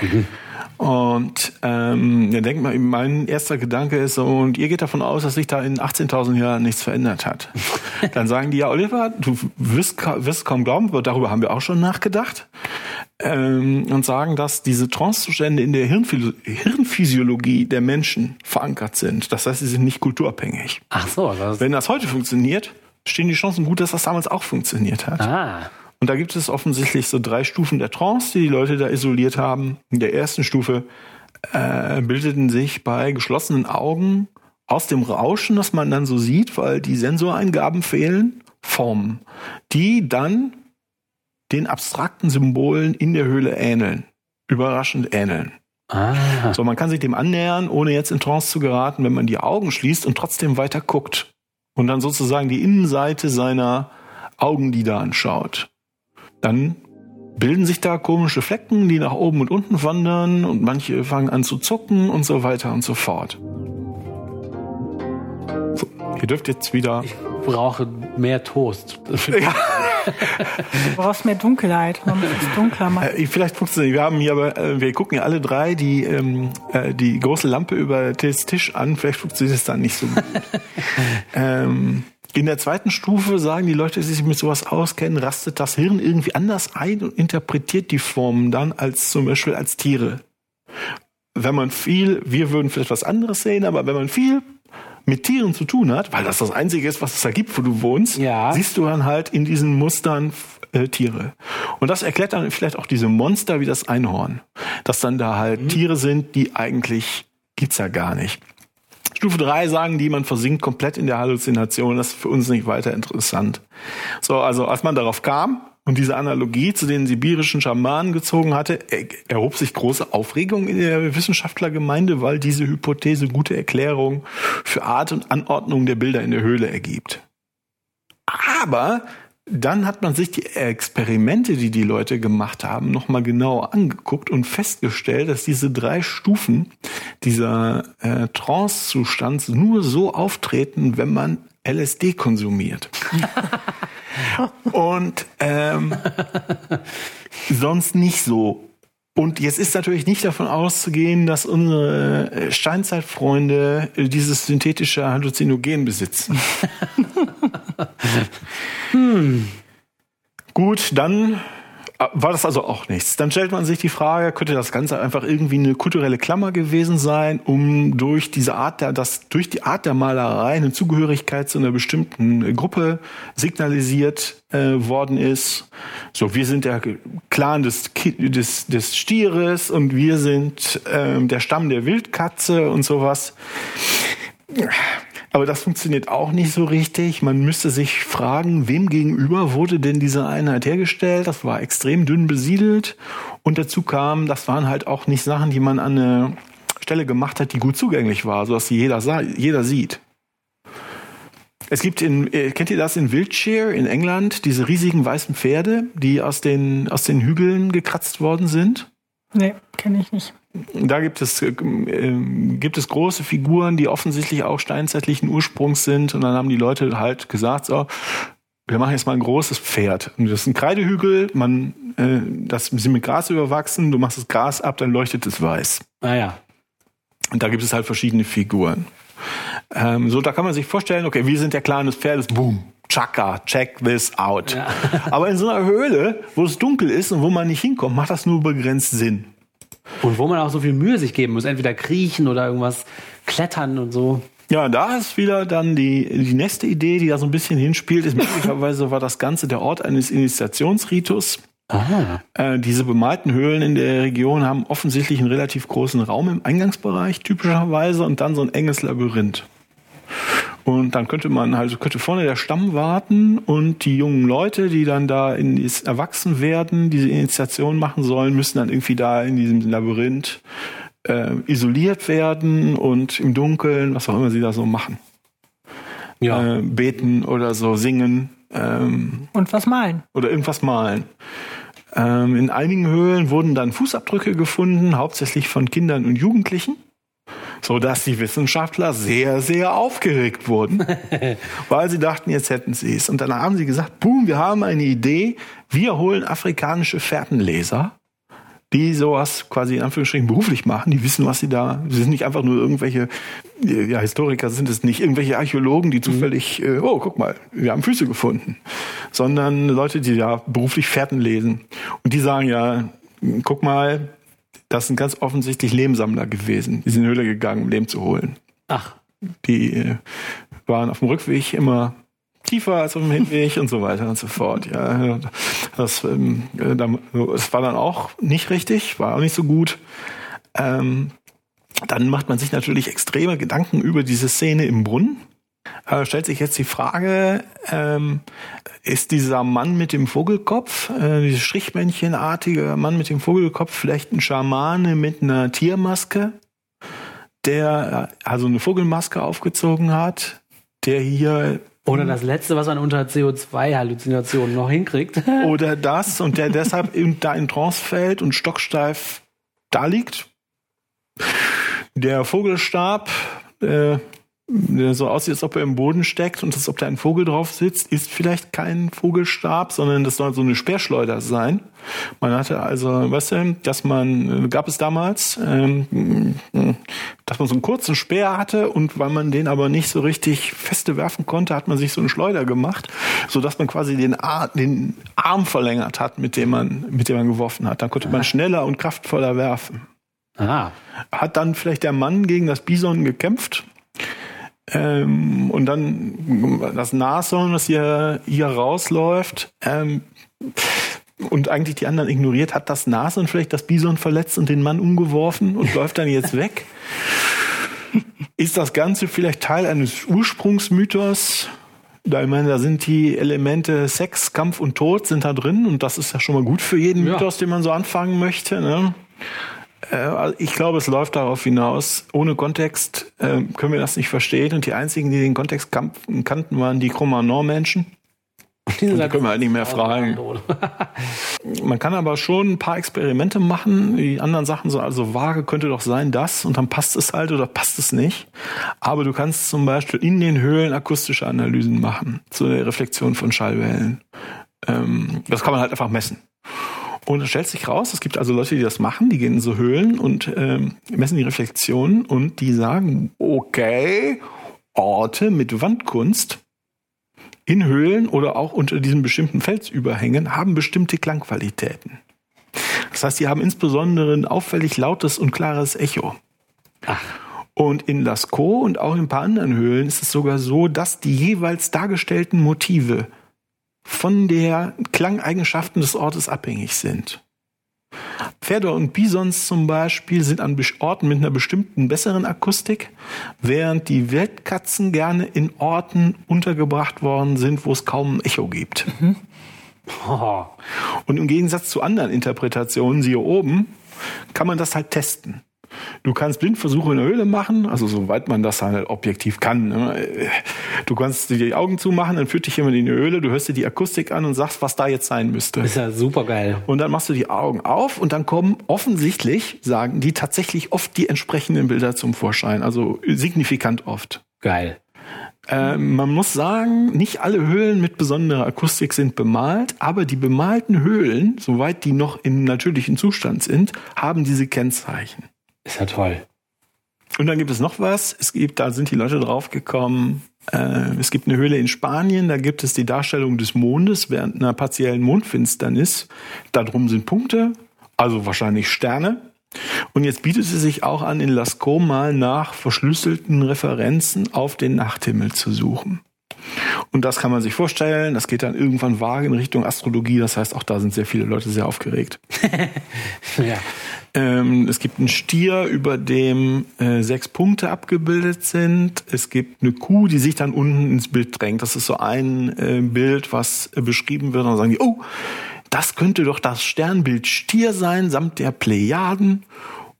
Mhm. Und ähm, dann denkt man, mein erster Gedanke ist und ihr geht davon aus, dass sich da in 18.000 Jahren nichts verändert hat. Dann sagen die, ja, Oliver, du wirst, wirst kaum glauben, darüber haben wir auch schon nachgedacht. ähm, und sagen, dass diese Trancezustände in der Hirnphysio Hirnphysiologie der Menschen verankert sind. Das heißt, sie sind nicht kulturabhängig. Ach so. Das Wenn das heute funktioniert, stehen die Chancen gut, dass das damals auch funktioniert hat. ah. Und da gibt es offensichtlich so drei Stufen der Trance, die die Leute da isoliert haben. In der ersten Stufe äh, bildeten sich bei geschlossenen Augen aus dem Rauschen, das man dann so sieht, weil die Sensoreingaben fehlen, Formen, die dann den abstrakten Symbolen in der Höhle ähneln. Überraschend ähneln. Ah. So, man kann sich dem annähern, ohne jetzt in Trance zu geraten, wenn man die Augen schließt und trotzdem weiter guckt. Und dann sozusagen die Innenseite seiner Augenlider anschaut. Dann bilden sich da komische Flecken, die nach oben und unten wandern und manche fangen an zu zucken und so weiter und so fort. So, ihr dürft jetzt wieder. Ich brauche mehr Toast. Du brauchst mehr Dunkelheit. Man muss es dunkler machen. Äh, vielleicht funktioniert. Wir haben hier, aber äh, wir gucken ja alle drei die ähm, äh, die große Lampe über den Tisch an. Vielleicht funktioniert es dann nicht so gut. ähm, in der zweiten Stufe sagen die Leute, die sich mit sowas auskennen, rastet das Hirn irgendwie anders ein und interpretiert die Formen dann als zum Beispiel als Tiere. Wenn man viel, wir würden vielleicht was anderes sehen, aber wenn man viel mit Tieren zu tun hat, weil das das Einzige ist, was es da gibt, wo du wohnst, Ja. siehst du dann halt in diesen Mustern äh, Tiere. Und das erklärt dann vielleicht auch diese Monster wie das Einhorn. Dass dann da halt Tiere sind, die eigentlich gibt's ja gar nicht. Stufe drei sagen die, man versinkt komplett in der Halluzination. Das ist für uns nicht weiter interessant. So, also als man darauf kam und diese Analogie zu den sibirischen Schamanen gezogen hatte, er- erhob sich große Aufregung in der Wissenschaftlergemeinde, weil diese Hypothese gute Erklärung für Art und Anordnung der Bilder in der Höhle ergibt. Aber dann hat man sich die Experimente, die die Leute gemacht haben, nochmal genauer angeguckt und festgestellt, dass diese drei Stufen dieser äh, Trance-Zustands nur so auftreten, wenn man LSD konsumiert. und ähm, sonst nicht so. Und jetzt ist natürlich nicht davon auszugehen, dass unsere äh, Steinzeitfreunde äh, dieses synthetische Halluzinogen besitzen. Gut, dann äh, war das also auch nichts. Dann stellt man sich die Frage, könnte das Ganze einfach irgendwie eine kulturelle Klammer gewesen sein, um durch diese Art der, das, durch die Art der Malerei eine Zugehörigkeit zu einer bestimmten Gruppe signalisiert äh, worden ist. So, wir sind der Clan des, des, des Stieres und wir sind ähm, der Stamm der Wildkatze und sowas. Aber das funktioniert auch nicht so richtig. Man müsste sich fragen, wem gegenüber wurde denn diese Einheit hergestellt? Das war extrem dünn besiedelt. Und dazu kam, das waren halt auch nicht Sachen, die man an eine Stelle gemacht hat, die gut zugänglich war, sodass sie jeder, sah, jeder sieht. Es gibt in, äh, kennt ihr das in Wiltshire in England, diese riesigen weißen Pferde, die aus den, aus den Hügeln gekratzt worden sind? Nee, kenne ich nicht. Da gibt es, äh, gibt es große Figuren, die offensichtlich auch steinzeitlichen Ursprungs sind. Und dann haben die Leute halt gesagt, so, wir machen jetzt mal ein großes Pferd. Und das ist ein Kreidehügel, man, äh, das sind mit Gras überwachsen, du machst das Gras ab, dann leuchtet es weiß. Ah ja. Und da gibt es halt verschiedene Figuren. Ähm, so, da kann man sich vorstellen, okay, wir sind der Clan des Pferdes, boom, Chaka, check this out. Ja. Aber in so einer Höhle, wo es dunkel ist und wo man nicht hinkommt, macht das nur begrenzt Sinn. Und wo man auch so viel Mühe sich geben muss, entweder kriechen oder irgendwas klettern und so. Ja, da ist wieder dann die, die nächste Idee, die da so ein bisschen hinspielt, ist möglicherweise war das Ganze der Ort eines Initiationsritus. Ah. Äh, diese bemalten Höhlen in der Region haben offensichtlich einen relativ großen Raum im Eingangsbereich, typischerweise, und dann so ein enges Labyrinth. Und dann könnte man also könnte vorne der Stamm warten und die jungen Leute, die dann da in das Erwachsenwerden diese Initiation machen sollen, müssen dann irgendwie da in diesem Labyrinth äh, isoliert werden und im Dunkeln, was auch immer sie da so machen, Ja. äh, beten oder so singen ähm, Und was malen? oder irgendwas malen. Ähm, in einigen Höhlen wurden dann Fußabdrücke gefunden, hauptsächlich von Kindern und Jugendlichen, so dass die Wissenschaftler sehr, sehr aufgeregt wurden, weil sie dachten, jetzt hätten sie es. Und dann haben sie gesagt, boom, wir haben eine Idee, wir holen afrikanische Fährtenleser, die sowas quasi in Anführungsstrichen beruflich machen, die wissen, was sie da, sie sind nicht einfach nur irgendwelche, ja, Historiker sind es nicht, irgendwelche Archäologen, die zufällig, äh, oh, guck mal, wir haben Füße gefunden, sondern Leute, die ja beruflich Fährten lesen. Und die sagen ja, guck mal, das sind ganz offensichtlich Lehmsammler gewesen. Die sind in die Höhle gegangen, um Lehm zu holen. Ach. Die äh, waren auf dem Rückweg immer tiefer als auf dem Hinweg und so weiter und so fort. Ja, das, ähm, äh, das war dann auch nicht richtig, war auch nicht so gut. Ähm, dann macht man sich natürlich extreme Gedanken über diese Szene im Brunnen. Äh, stellt sich jetzt die Frage, ähm, ist dieser Mann mit dem Vogelkopf, äh, dieses Strichmännchenartige Mann mit dem Vogelkopf vielleicht ein Schamane mit einer Tiermaske, der äh, also eine Vogelmaske aufgezogen hat, der hier oder das Letzte, was man unter CO2-Halluzinationen noch hinkriegt. Oder das und der deshalb in, da in Trance fällt und stocksteif da liegt. Der Vogelstab, äh, der so aussieht, als ob er im Boden steckt und als ob da ein Vogel drauf sitzt, ist vielleicht kein Vogelstab, sondern das soll so eine Speerschleuder sein. Man hatte also, weißt du, dass man, gab es damals, ähm, dass man so einen kurzen Speer hatte und weil man den aber nicht so richtig feste werfen konnte, hat man sich so eine Schleuder gemacht, so dass man quasi den, Ar den Arm verlängert hat, mit dem man, mit dem man geworfen hat. Dann konnte man schneller und kraftvoller werfen. Aha. Hat dann vielleicht der Mann gegen das Bison gekämpft ähm, und dann das Nashorn, was hier, hier rausläuft, ähm, und eigentlich die anderen ignoriert, hat das Nashorn vielleicht das Bison verletzt und den Mann umgeworfen und läuft dann jetzt weg. Ist das Ganze vielleicht Teil eines Ursprungsmythos? Da, ich meine, da sind die Elemente Sex, Kampf und Tod sind da drin und das ist ja schon mal gut für jeden ja. Mythos, den man so anfangen möchte. Ne? Äh, ich glaube, es läuft darauf hinaus. Ohne Kontext äh, können wir das nicht verstehen. Und die einzigen, die den Kontext kannten, waren die Cro-Magnon-Menschen. Die können wir halt nicht mehr fragen. Man kann aber schon ein paar Experimente machen. Die anderen Sachen so, also vage könnte doch sein, das und dann passt es halt oder passt es nicht. Aber du kannst zum Beispiel in den Höhlen akustische Analysen machen zur Reflexion von Schallwellen. Ähm, das kann man halt einfach messen. Und es stellt sich raus, es gibt also Leute, die das machen, die gehen in so Höhlen und ähm, messen die Reflexionen und die sagen, okay, Orte mit Wandkunst in Höhlen oder auch unter diesen bestimmten Felsüberhängen haben bestimmte Klangqualitäten. Das heißt, die haben insbesondere ein auffällig lautes und klares Echo. Ach. Und in Lascaux und auch in ein paar anderen Höhlen ist es sogar so, dass die jeweils dargestellten Motive von der Klangeigenschaften des Ortes abhängig sind. Pferde und Bisons zum Beispiel sind an Orten mit einer bestimmten besseren Akustik, während die Wildkatzen gerne in Orten untergebracht worden sind, wo es kaum ein Echo gibt. Mhm. Und im Gegensatz zu anderen Interpretationen, siehe oben, kann man das halt testen. Du kannst Blindversuche in der Höhle machen, also soweit man das halt objektiv kann. Ne? Du kannst dir die Augen zumachen, dann führt dich jemand in die Höhle, du hörst dir die Akustik an und sagst, was da jetzt sein müsste. Ist ja super geil. Und dann machst du die Augen auf und dann kommen offensichtlich, sagen die, tatsächlich oft die entsprechenden Bilder zum Vorschein. Also signifikant oft. Geil. Äh, man muss sagen, nicht alle Höhlen mit besonderer Akustik sind bemalt, aber die bemalten Höhlen, soweit die noch im natürlichen Zustand sind, haben diese Kennzeichen. Ist ja toll. Und dann gibt es noch was. Es gibt, da sind die Leute draufgekommen. Äh, es gibt eine Höhle in Spanien, da gibt es die Darstellung des Mondes während einer partiellen Mondfinsternis. Darum sind Punkte, also wahrscheinlich Sterne. Und jetzt bietet es sich auch an, in Lascaux mal nach verschlüsselten Referenzen auf den Nachthimmel zu suchen. Und das kann man sich vorstellen. Das geht dann irgendwann vage in Richtung Astrologie. Das heißt, auch da sind sehr viele Leute sehr aufgeregt. ja. ähm, es gibt einen Stier, über dem äh, sechs Punkte abgebildet sind. Es gibt eine Kuh, die sich dann unten ins Bild drängt. Das ist so ein äh, Bild, was äh, beschrieben wird. Und dann sagen die, oh, das könnte doch das Sternbild Stier sein, samt der Plejaden.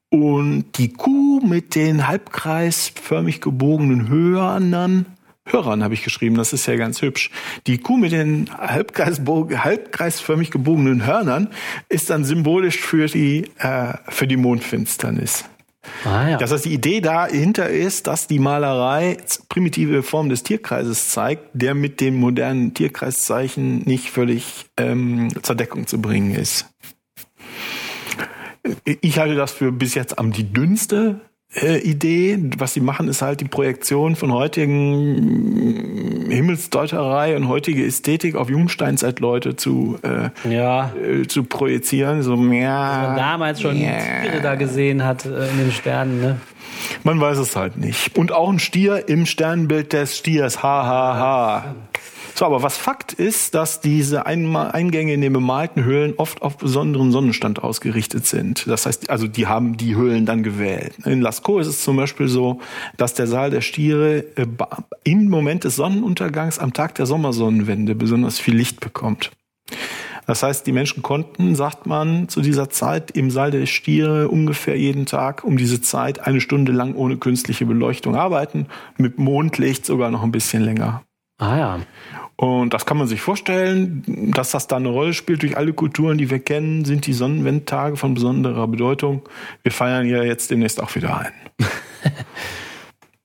Und die Kuh mit den halbkreisförmig gebogenen Hörnern Hörern habe ich geschrieben, das ist ja ganz hübsch. Die Kuh mit den halbkreis, halbkreisförmig gebogenen Hörnern ist dann symbolisch für die, äh, für die Mondfinsternis. Ah, ja. Das heißt, die Idee dahinter ist, dass die Malerei primitive Form des Tierkreises zeigt, der mit dem modernen Tierkreiszeichen nicht völlig ähm, zur Deckung zu bringen ist. Ich halte das für bis jetzt am die dünnste Idee. Was sie machen, ist halt die Projektion von heutigen Himmelsdeuterei und heutige Ästhetik auf Jungsteinzeitleute zu, äh, Ja. äh, zu projizieren. So mehr. Man damals schon Tiere da gesehen hat äh, in den Sternen, ne? Man weiß es halt nicht. Und auch ein Stier im Sternbild des Stiers. Ha, ha, ha. So, aber was Fakt ist, dass diese Eingänge in den bemalten Höhlen oft auf besonderen Sonnenstand ausgerichtet sind. Das heißt, also die haben die Höhlen dann gewählt. In Lascaux ist es zum Beispiel so, dass der Saal der Stiere äh, im Moment des Sonnenuntergangs am Tag der Sommersonnenwende besonders viel Licht bekommt. Das heißt, die Menschen konnten, sagt man, zu dieser Zeit im Saal der Stiere ungefähr jeden Tag um diese Zeit eine Stunde lang ohne künstliche Beleuchtung arbeiten, mit Mondlicht sogar noch ein bisschen länger. Ah ja. Und das kann man sich vorstellen, dass das da eine Rolle spielt durch alle Kulturen, die wir kennen, sind die Sonnenwendtage von besonderer Bedeutung. Wir feiern ja jetzt demnächst auch wieder ein.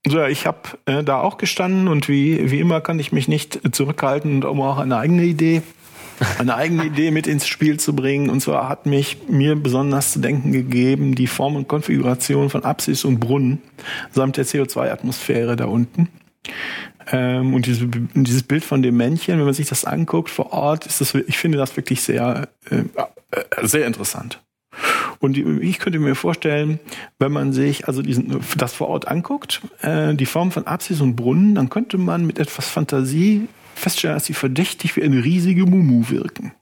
So, ich habe äh, da auch gestanden und wie, wie immer kann ich mich nicht zurückhalten und um auch eine eigene Idee, eine eigene Idee mit ins Spiel zu bringen. Und zwar hat mich mir besonders zu denken gegeben die Form und Konfiguration von Apsis und Brunnen samt der CO2-Atmosphäre da unten. Ähm, und diese, dieses Bild von dem Männchen, wenn man sich das anguckt vor Ort, ist das, ich finde das wirklich sehr, äh, äh, sehr interessant. Und ich könnte mir vorstellen, wenn man sich also diesen, das vor Ort anguckt, äh, die Form von Apsis und Brunnen, dann könnte man mit etwas Fantasie feststellen, dass sie verdächtig wie eine riesige Mumu wirken.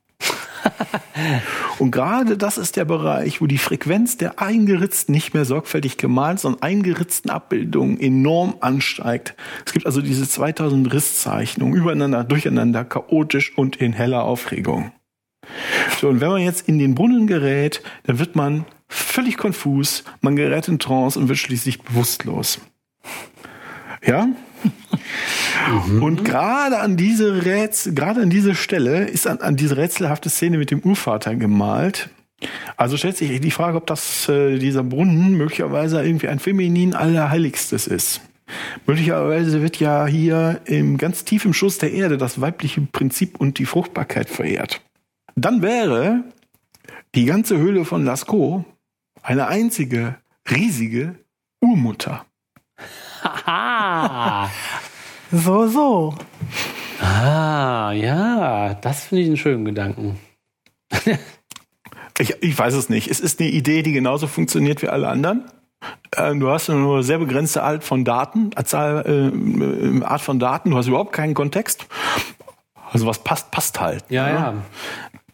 Und gerade das ist der Bereich, wo die Frequenz der eingeritzten, nicht mehr sorgfältig gemalt, sondern eingeritzten Abbildungen enorm ansteigt. Es gibt also diese 2000 Risszeichnungen, übereinander, durcheinander, chaotisch und in heller Aufregung. So, und wenn man jetzt in den Brunnen gerät, dann wird man völlig konfus, man gerät in Trance und wird schließlich bewusstlos. Ja? Und gerade an diese Rätsel, gerade an diese Stelle ist an, an diese rätselhafte Szene mit dem Urvater gemalt. Also stellt sich die Frage, ob das äh, dieser Brunnen möglicherweise irgendwie ein feminin Allerheiligstes ist. Möglicherweise wird ja hier im ganz tief im Schuss der Erde das weibliche Prinzip und die Fruchtbarkeit verehrt. Dann wäre die ganze Höhle von Lascaux eine einzige riesige Urmutter. Haha. So, so. ah, ja. Das finde ich einen schönen Gedanken. Ich, ich weiß es nicht. Es ist eine Idee, die genauso funktioniert wie alle anderen. Ähm, Du hast nur eine sehr begrenzte Art von Daten, äh, äh, Art von Daten. Du hast überhaupt keinen Kontext. Also was passt, passt halt. Ja, ja.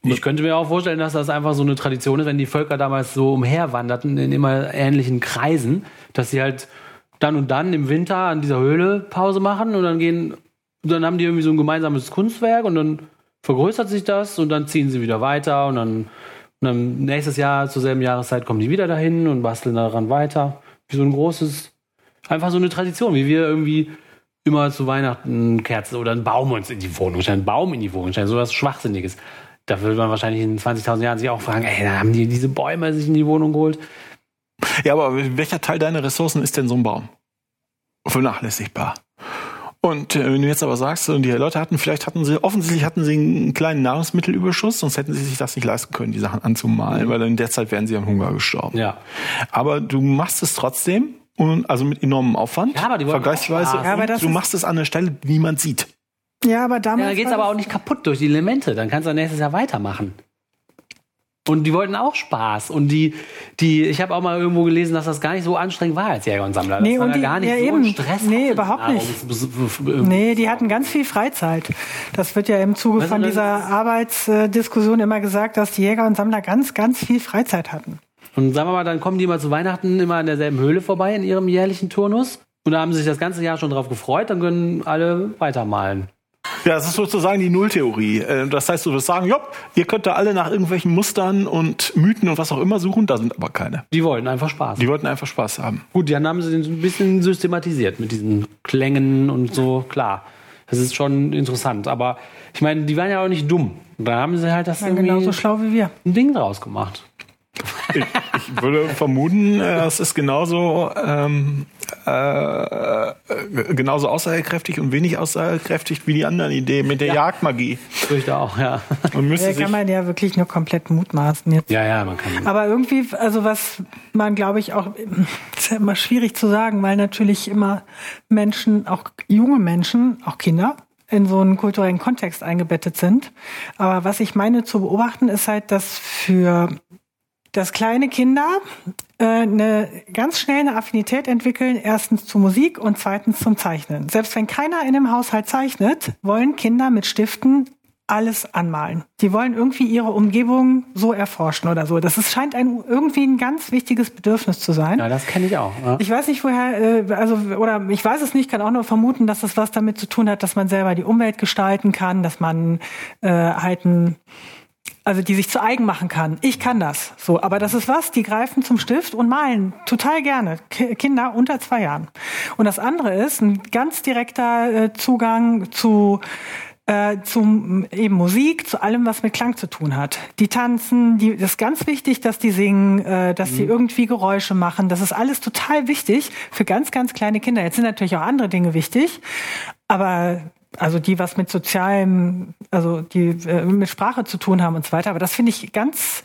Ich könnte mir auch vorstellen, dass das einfach so eine Tradition ist, wenn die Völker damals so umherwanderten in immer ähnlichen Kreisen, dass sie halt dann und dann im Winter an dieser Höhle Pause machen und dann gehen, dann haben die irgendwie so ein gemeinsames Kunstwerk und dann vergrößert sich das und dann ziehen sie wieder weiter und dann, und dann nächstes Jahr zur selben Jahreszeit kommen die wieder dahin und basteln daran weiter. Wie so ein großes, einfach so eine Tradition, wie wir irgendwie immer zu Weihnachten Kerzen oder einen Baum uns in die Wohnung stellen, einen Baum in die Wohnung stellen, sowas Schwachsinniges. Da würde man wahrscheinlich in 20.000 Jahren sich auch fragen, ey, da haben die diese Bäume sich in die Wohnung geholt. Ja, aber welcher Teil deiner Ressourcen ist denn so ein Baum? Vernachlässigbar. Und äh, wenn du jetzt aber sagst, und die Leute hatten, vielleicht hatten sie, offensichtlich hatten sie einen kleinen Nahrungsmittelüberschuss, sonst hätten sie sich das nicht leisten können, die Sachen anzumalen, weil in der Zeit wären sie an Hunger gestorben. Ja. Aber du machst es trotzdem, und, also mit enormem Aufwand. Ja, aber die vergleichsweise. Ja, aber du machst es an der Stelle, die niemand sieht. Ja, aber damals. Ja, dann geht's aber auch nicht kaputt durch die Elemente. Dann kannst du nächstes Jahr weitermachen. Und die wollten auch Spaß. Und die, die, ich habe auch mal irgendwo gelesen, dass das gar nicht so anstrengend war als Jäger und Sammler. Nee, dass man und die- gar nicht ja, so eben. Stress Nee, überhaupt nicht. Nee, die hatten ganz viel Freizeit. Das wird ja im Zuge Weißt von das dieser Arbeitsdiskussion immer gesagt, dass die Jäger und Sammler ganz, ganz viel Freizeit hatten. Und sagen wir mal, dann kommen die mal zu Weihnachten immer in derselben Höhle vorbei in ihrem jährlichen Turnus. Und da haben sie sich das ganze Jahr schon drauf gefreut, dann können alle weitermalen. Ja, das ist sozusagen die Nulltheorie. Äh, Das heißt, du wirst sagen, jopp, ihr könnt da alle nach irgendwelchen Mustern und Mythen und was auch immer suchen, da sind aber keine. Die wollten einfach Spaß. Die wollten einfach Spaß haben. Gut, dann haben sie den ein bisschen systematisiert mit diesen Klängen und so, klar. Das ist schon interessant. Aber ich meine, die waren ja auch nicht dumm. Da haben sie halt das Ja, irgendwie genauso schlau wie wir. ein Ding draus gemacht. Ich, ich würde vermuten, äh, es ist genauso ähm, äh, genauso aussagekräftig und wenig aussagekräftig wie die anderen Ideen mit der ja. Jagdmagie. Fürchte auch, ja. Man müsste ja, kann man ja wirklich nur komplett mutmaßen jetzt. Ja, ja, man kann. Aber irgendwie, also was man, glaube ich, auch, ist ja immer schwierig zu sagen, weil natürlich immer Menschen, auch junge Menschen, auch Kinder, in so einen kulturellen Kontext eingebettet sind. Aber was ich meine zu beobachten, ist halt, dass für dass kleine Kinder äh, eine ganz schnell eine Affinität entwickeln, erstens zu Musik und zweitens zum Zeichnen. Selbst wenn keiner in dem Haushalt zeichnet, wollen Kinder mit Stiften alles anmalen. Die wollen irgendwie ihre Umgebung so erforschen oder so. Das ist, scheint ein irgendwie ein ganz wichtiges Bedürfnis zu sein. Ja, das kenne ich auch. Ja. Ich weiß nicht, woher, äh, also oder ich weiß es nicht, kann auch nur vermuten, dass das was damit zu tun hat, dass man selber die Umwelt gestalten kann, dass man äh, halt ein also die sich zu eigen machen kann. Ich kann das. So, aber das ist was, die greifen zum Stift und malen total gerne. K Kinder unter zwei Jahren. Und das andere ist ein ganz direkter äh, Zugang zu äh, zum eben Musik, zu allem, was mit Klang zu tun hat. Die tanzen, die, das ist ganz wichtig, dass die singen, äh, dass mhm. die irgendwie Geräusche machen. Das ist alles total wichtig für ganz, ganz kleine Kinder. Jetzt sind natürlich auch andere Dinge wichtig, aber also die was mit sozialem, also die äh, mit Sprache zu tun haben und so weiter. Aber das finde ich ganz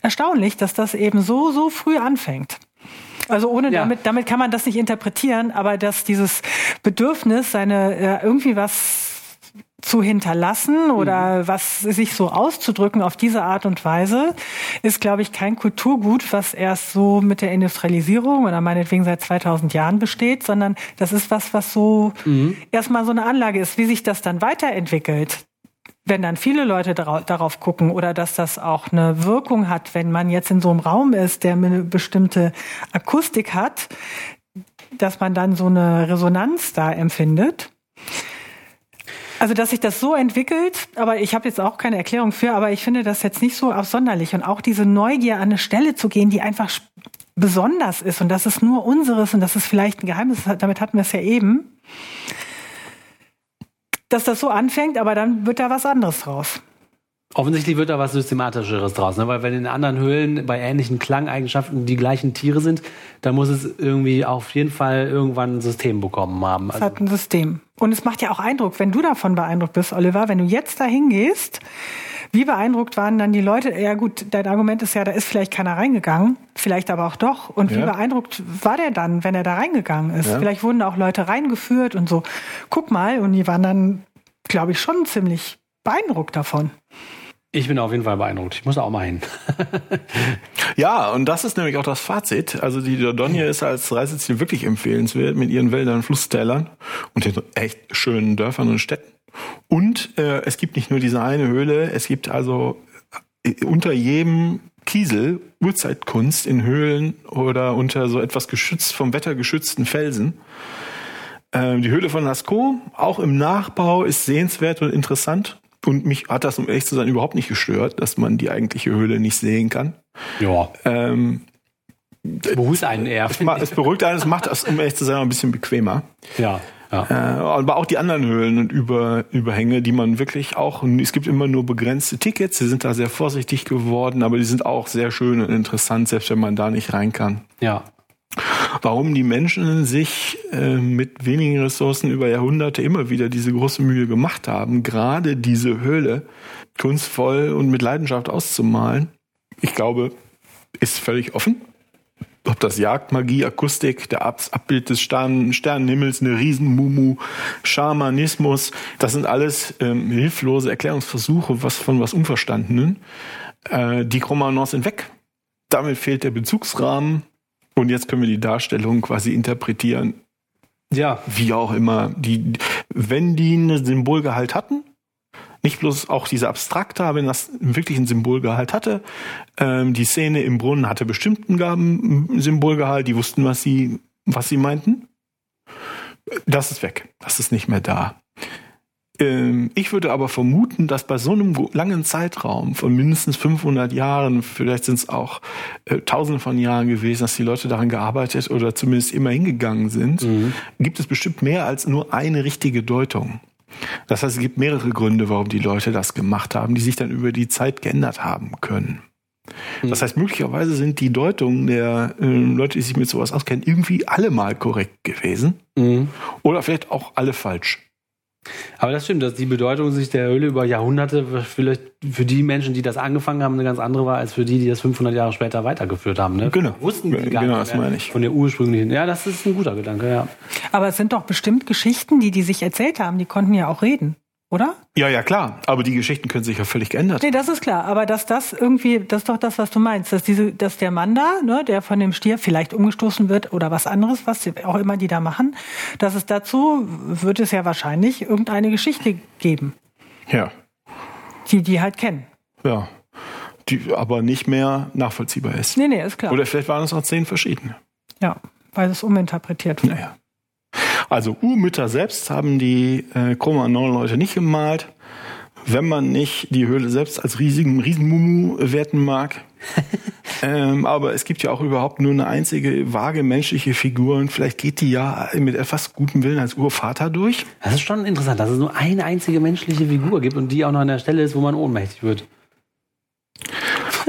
erstaunlich, dass das eben so, so früh anfängt. Also ohne ja. damit, damit kann man das nicht interpretieren, aber dass dieses Bedürfnis, seine äh, irgendwie was zu hinterlassen oder mhm. was sich so auszudrücken auf diese Art und Weise, ist, glaube ich, kein Kulturgut, was erst so mit der Industrialisierung oder meinetwegen seit 2000 Jahren besteht, sondern das ist was, was so mhm. erstmal so eine Anlage ist. Wie sich das dann weiterentwickelt, wenn dann viele Leute darauf gucken oder dass das auch eine Wirkung hat, wenn man jetzt in so einem Raum ist, der eine bestimmte Akustik hat, dass man dann so eine Resonanz da empfindet. Also, dass sich das so entwickelt, aber ich habe jetzt auch keine Erklärung für, aber ich finde das jetzt nicht so absonderlich. Und auch diese Neugier an eine Stelle zu gehen, die einfach besonders ist und das ist nur unseres und das ist vielleicht ein Geheimnis, damit hatten wir es ja eben, dass das so anfängt, aber dann wird da was anderes draus. Offensichtlich wird da was Systematischeres draus, ne? weil wenn in anderen Höhlen bei ähnlichen Klangeigenschaften die gleichen Tiere sind, dann muss es irgendwie auf jeden Fall irgendwann ein System bekommen haben. Es hat ein System. Und es macht ja auch Eindruck, wenn du davon beeindruckt bist, Oliver, wenn du jetzt da hingehst, wie beeindruckt waren dann die Leute? Ja gut, dein Argument ist ja, da ist vielleicht keiner reingegangen, vielleicht aber auch doch. Und ja. wie beeindruckt war der dann, wenn er da reingegangen ist? Ja. Vielleicht wurden da auch Leute reingeführt und so. Guck mal, und die waren dann, glaube ich, schon ziemlich beeindruckt davon. Ich bin auf jeden Fall beeindruckt. Ich muss auch mal hin. ja, und das ist nämlich auch das Fazit. Also die Dordogne ist als Reiseziel wirklich empfehlenswert mit ihren Wäldern, Flusstälern und den echt schönen Dörfern und Städten. Und äh, es gibt nicht nur diese eine Höhle, es gibt also äh, unter jedem Kiesel Urzeitkunst in Höhlen oder unter so etwas geschützt, vom Wetter geschützten Felsen. Ähm, die Höhle von Lascaux, auch im Nachbau, ist sehenswert und interessant. Und mich hat das, um ehrlich zu sein, überhaupt nicht gestört, dass man die eigentliche Höhle nicht sehen kann. Ja. Ähm, beruhigt einen eher. Es, es beruhigt einen, es macht das, um ehrlich zu sein, ein bisschen bequemer. Ja. Ja. Äh, aber auch die anderen Höhlen und Über, Überhänge, die man wirklich auch, es gibt immer nur begrenzte Tickets, sie sind da sehr vorsichtig geworden, aber die sind auch sehr schön und interessant, selbst wenn man da nicht rein kann. Ja. Warum die Menschen sich äh, mit wenigen Ressourcen über Jahrhunderte immer wieder diese große Mühe gemacht haben, gerade diese Höhle kunstvoll und mit Leidenschaft auszumalen, ich glaube, ist völlig offen. Ob das Jagdmagie, Akustik, der Abbild des Stern Sternenhimmels, eine Riesenmumu, Schamanismus, das sind alles ähm, hilflose Erklärungsversuche was von was Unverstandenen. Äh, die Chromanos sind weg. Damit fehlt der Bezugsrahmen und jetzt können wir die Darstellung quasi interpretieren. Ja. Wie auch immer. Die, wenn die einen Symbolgehalt hatten, nicht bloß auch diese abstrakte, wenn das wirklich einen Symbolgehalt hatte. Ähm, die Szene im Brunnen hatte bestimmten Gaben Symbolgehalt, die wussten, was sie, was sie meinten. Das ist weg. Das ist nicht mehr da. Ähm, ich würde aber vermuten, dass bei so einem langen Zeitraum von mindestens 500 Jahren, vielleicht sind es auch äh, Tausende von Jahren gewesen, dass die Leute daran gearbeitet oder zumindest immer hingegangen sind, mhm. gibt es bestimmt mehr als nur eine richtige Deutung. Das heißt, es gibt mehrere Gründe, warum die Leute das gemacht haben, die sich dann über die Zeit geändert haben können. Das heißt, möglicherweise sind die Deutungen der äh, Leute, die sich mit sowas auskennen, irgendwie alle mal korrekt gewesen. Oder vielleicht auch alle falsch. Aber das stimmt, dass die Bedeutung sich der Höhle über Jahrhunderte vielleicht für die Menschen, die das angefangen haben, eine ganz andere war, als für die, die das 500 Jahre später weitergeführt haben. Ne? Genau. Wussten die gar Genau, nicht das mehr meine ich. von der ursprünglichen. Ja, das ist ein guter Gedanke, ja. Aber es sind doch bestimmt Geschichten, die die sich erzählt haben. Die konnten ja auch reden, oder? Ja, ja, klar. Aber die Geschichten können sich ja völlig geändert. Nee, das ist klar. Aber dass das irgendwie, das ist doch das, was du meinst, dass diese, dass der Mann da, ne, der von dem Stier vielleicht umgestoßen wird oder was anderes, was auch immer die da machen, dass es dazu wird es ja wahrscheinlich irgendeine Geschichte geben, Ja, die die halt kennen. ja. Die aber nicht mehr nachvollziehbar ist. Nee, nee, ist klar. Oder vielleicht waren es auch zehn verschiedene. ja, weil es uminterpretiert wird. Naja. Also Urmütter selbst haben die äh, Cro-Magnon-Leute nicht gemalt. Wenn man nicht die Höhle selbst als riesigen Riesenmumu werten mag. ähm, aber es gibt ja auch überhaupt nur eine einzige vage menschliche Figur und vielleicht geht die ja mit etwas gutem Willen als Urvater durch. Das ist schon interessant, dass es nur eine einzige menschliche Figur gibt und die auch noch an der Stelle ist, wo man ohnmächtig wird.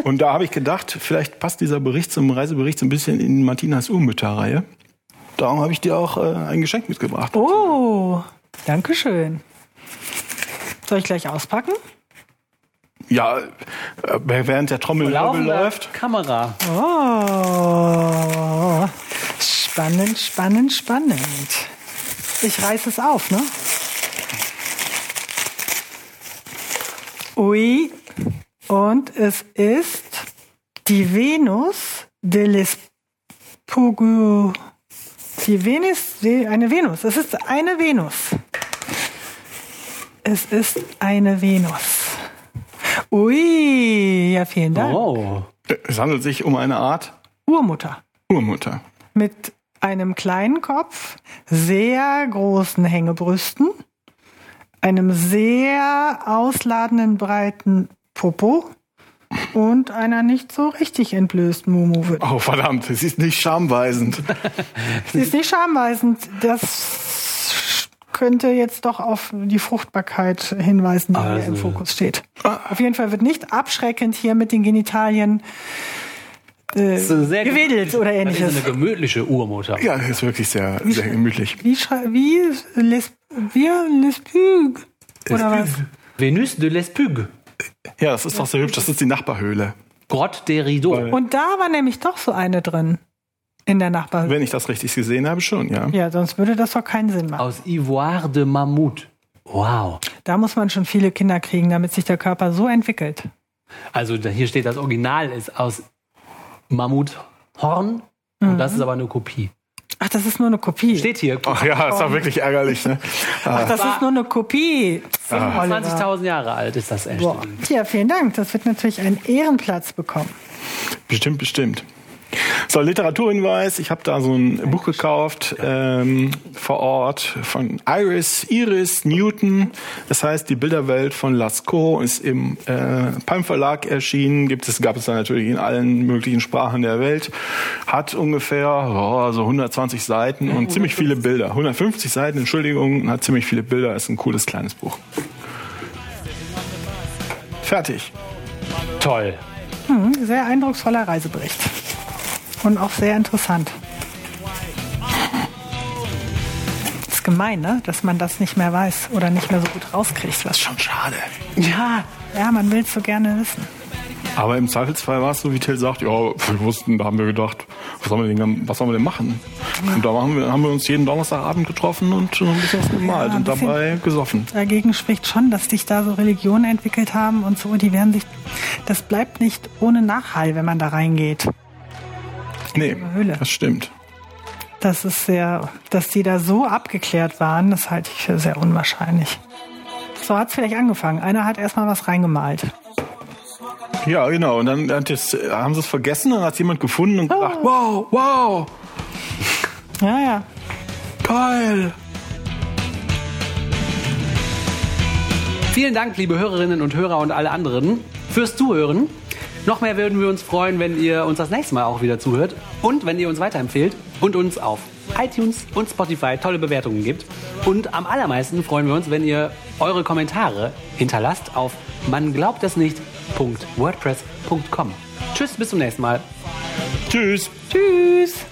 Und da habe ich gedacht, vielleicht passt dieser Bericht zum Reisebericht so ein bisschen in Martinas Urmütterreihe. Darum habe ich dir auch äh, ein Geschenk mitgebracht. Oh, danke schön. Soll ich gleich auspacken? Ja, äh, während der Trommelwirbel Laufende läuft. Kamera. Oh, spannend, spannend, spannend. Ich reiß es auf, ne? Ui, und es ist die Venus de l'Espugu. Die Venus, die, eine Venus. Es ist eine Venus. Es ist eine Venus. Ui, ja, vielen Dank. Oh. Es handelt sich um eine Art Urmutter. Urmutter. mit einem kleinen Kopf, sehr großen Hängebrüsten, einem sehr ausladenden breiten Popo und einer nicht so richtig entblößten Mumu. Oh, verdammt, es ist nicht schamweisend. Sie ist nicht schamweisend. Das könnte jetzt doch auf die Fruchtbarkeit hinweisen, die Ah, hier das im ist- Fokus steht. Auf jeden Fall wird nicht abschreckend hier mit den Genitalien äh, Das gewedelt oder Das ist ähnliches. eine gemütliche Urmutter. Ja, ist wirklich sehr, sehr gemütlich. Wie, wie les, wie les Pug? Oder was? Venus de l'Espugue. Ja, das ist doch sehr hübsch. Das ist die Nachbarhöhle. Grotte des Rideaux. Weil- Und da war nämlich doch so eine drin. In der Nachbarn. Wenn ich das richtig gesehen habe, schon, ja. Ja, sonst würde das doch keinen Sinn machen. Aus Ivoire de Mammut. Wow. Da muss man schon viele Kinder kriegen, damit sich der Körper so entwickelt. Also hier steht, das Original ist aus Mammuthorn. Und das ist aber eine Kopie. Ach, das ist nur eine Kopie. Steht hier. Ach ja, ist doch wirklich ärgerlich, ne? Ach, das ist nur eine Kopie. Ah. Oliver. 20.000 Jahre alt ist das echt. Boah. Ja, vielen Dank. Das wird natürlich einen Ehrenplatz bekommen. Bestimmt, bestimmt. So, Literaturhinweis. Ich habe da so ein Buch gekauft ähm, vor Ort von Iris, Iris Newton. Das heißt, die Bilderwelt von Lascaux ist im äh, Palm Verlag erschienen. Gibt es, gab es da natürlich in allen möglichen Sprachen der Welt. Hat ungefähr oh, so 120 Seiten und ziemlich viele Bilder. 150 Seiten, Entschuldigung, und hat ziemlich viele Bilder. Ist ein cooles kleines Buch. Fertig. Toll. Hm, sehr eindrucksvoller Reisebericht. Und auch sehr interessant. Ist gemein, ne? Dass man das nicht mehr weiß oder nicht mehr so gut rauskriegt. Was Schon schade. Ja, ja, man will es so gerne wissen. Aber im Zweifelsfall war es so, wie Till sagt, ja, wir wussten, da haben wir gedacht, was sollen wir denn, was sollen wir denn machen? Und da haben wir, haben wir uns jeden Donnerstagabend getroffen und schon ein bisschen was gemalt Ja, und dabei gesoffen. Dagegen spricht schon, dass sich da so Religionen entwickelt haben und so. Die werden sich, das bleibt nicht ohne Nachhall, wenn man da reingeht. Nee, Höhle. das stimmt. Das ist sehr, dass die da so abgeklärt waren, das halte ich für sehr unwahrscheinlich. So hat es vielleicht angefangen. Einer hat erstmal was reingemalt. Ja, genau. Und dann es, haben sie es vergessen und dann hat jemand gefunden und gedacht, wow, wow, Ja, ja. geil. Vielen Dank, liebe Hörerinnen und Hörer und alle anderen, fürs Zuhören. Noch mehr würden wir uns freuen, wenn ihr uns das nächste Mal auch wieder zuhört und wenn ihr uns weiterempfehlt und uns auf iTunes und Spotify tolle Bewertungen gibt. Und am allermeisten freuen wir uns, wenn ihr eure Kommentare hinterlasst auf man Tschüss, bis zum nächsten Mal. Tschüss. Tschüss.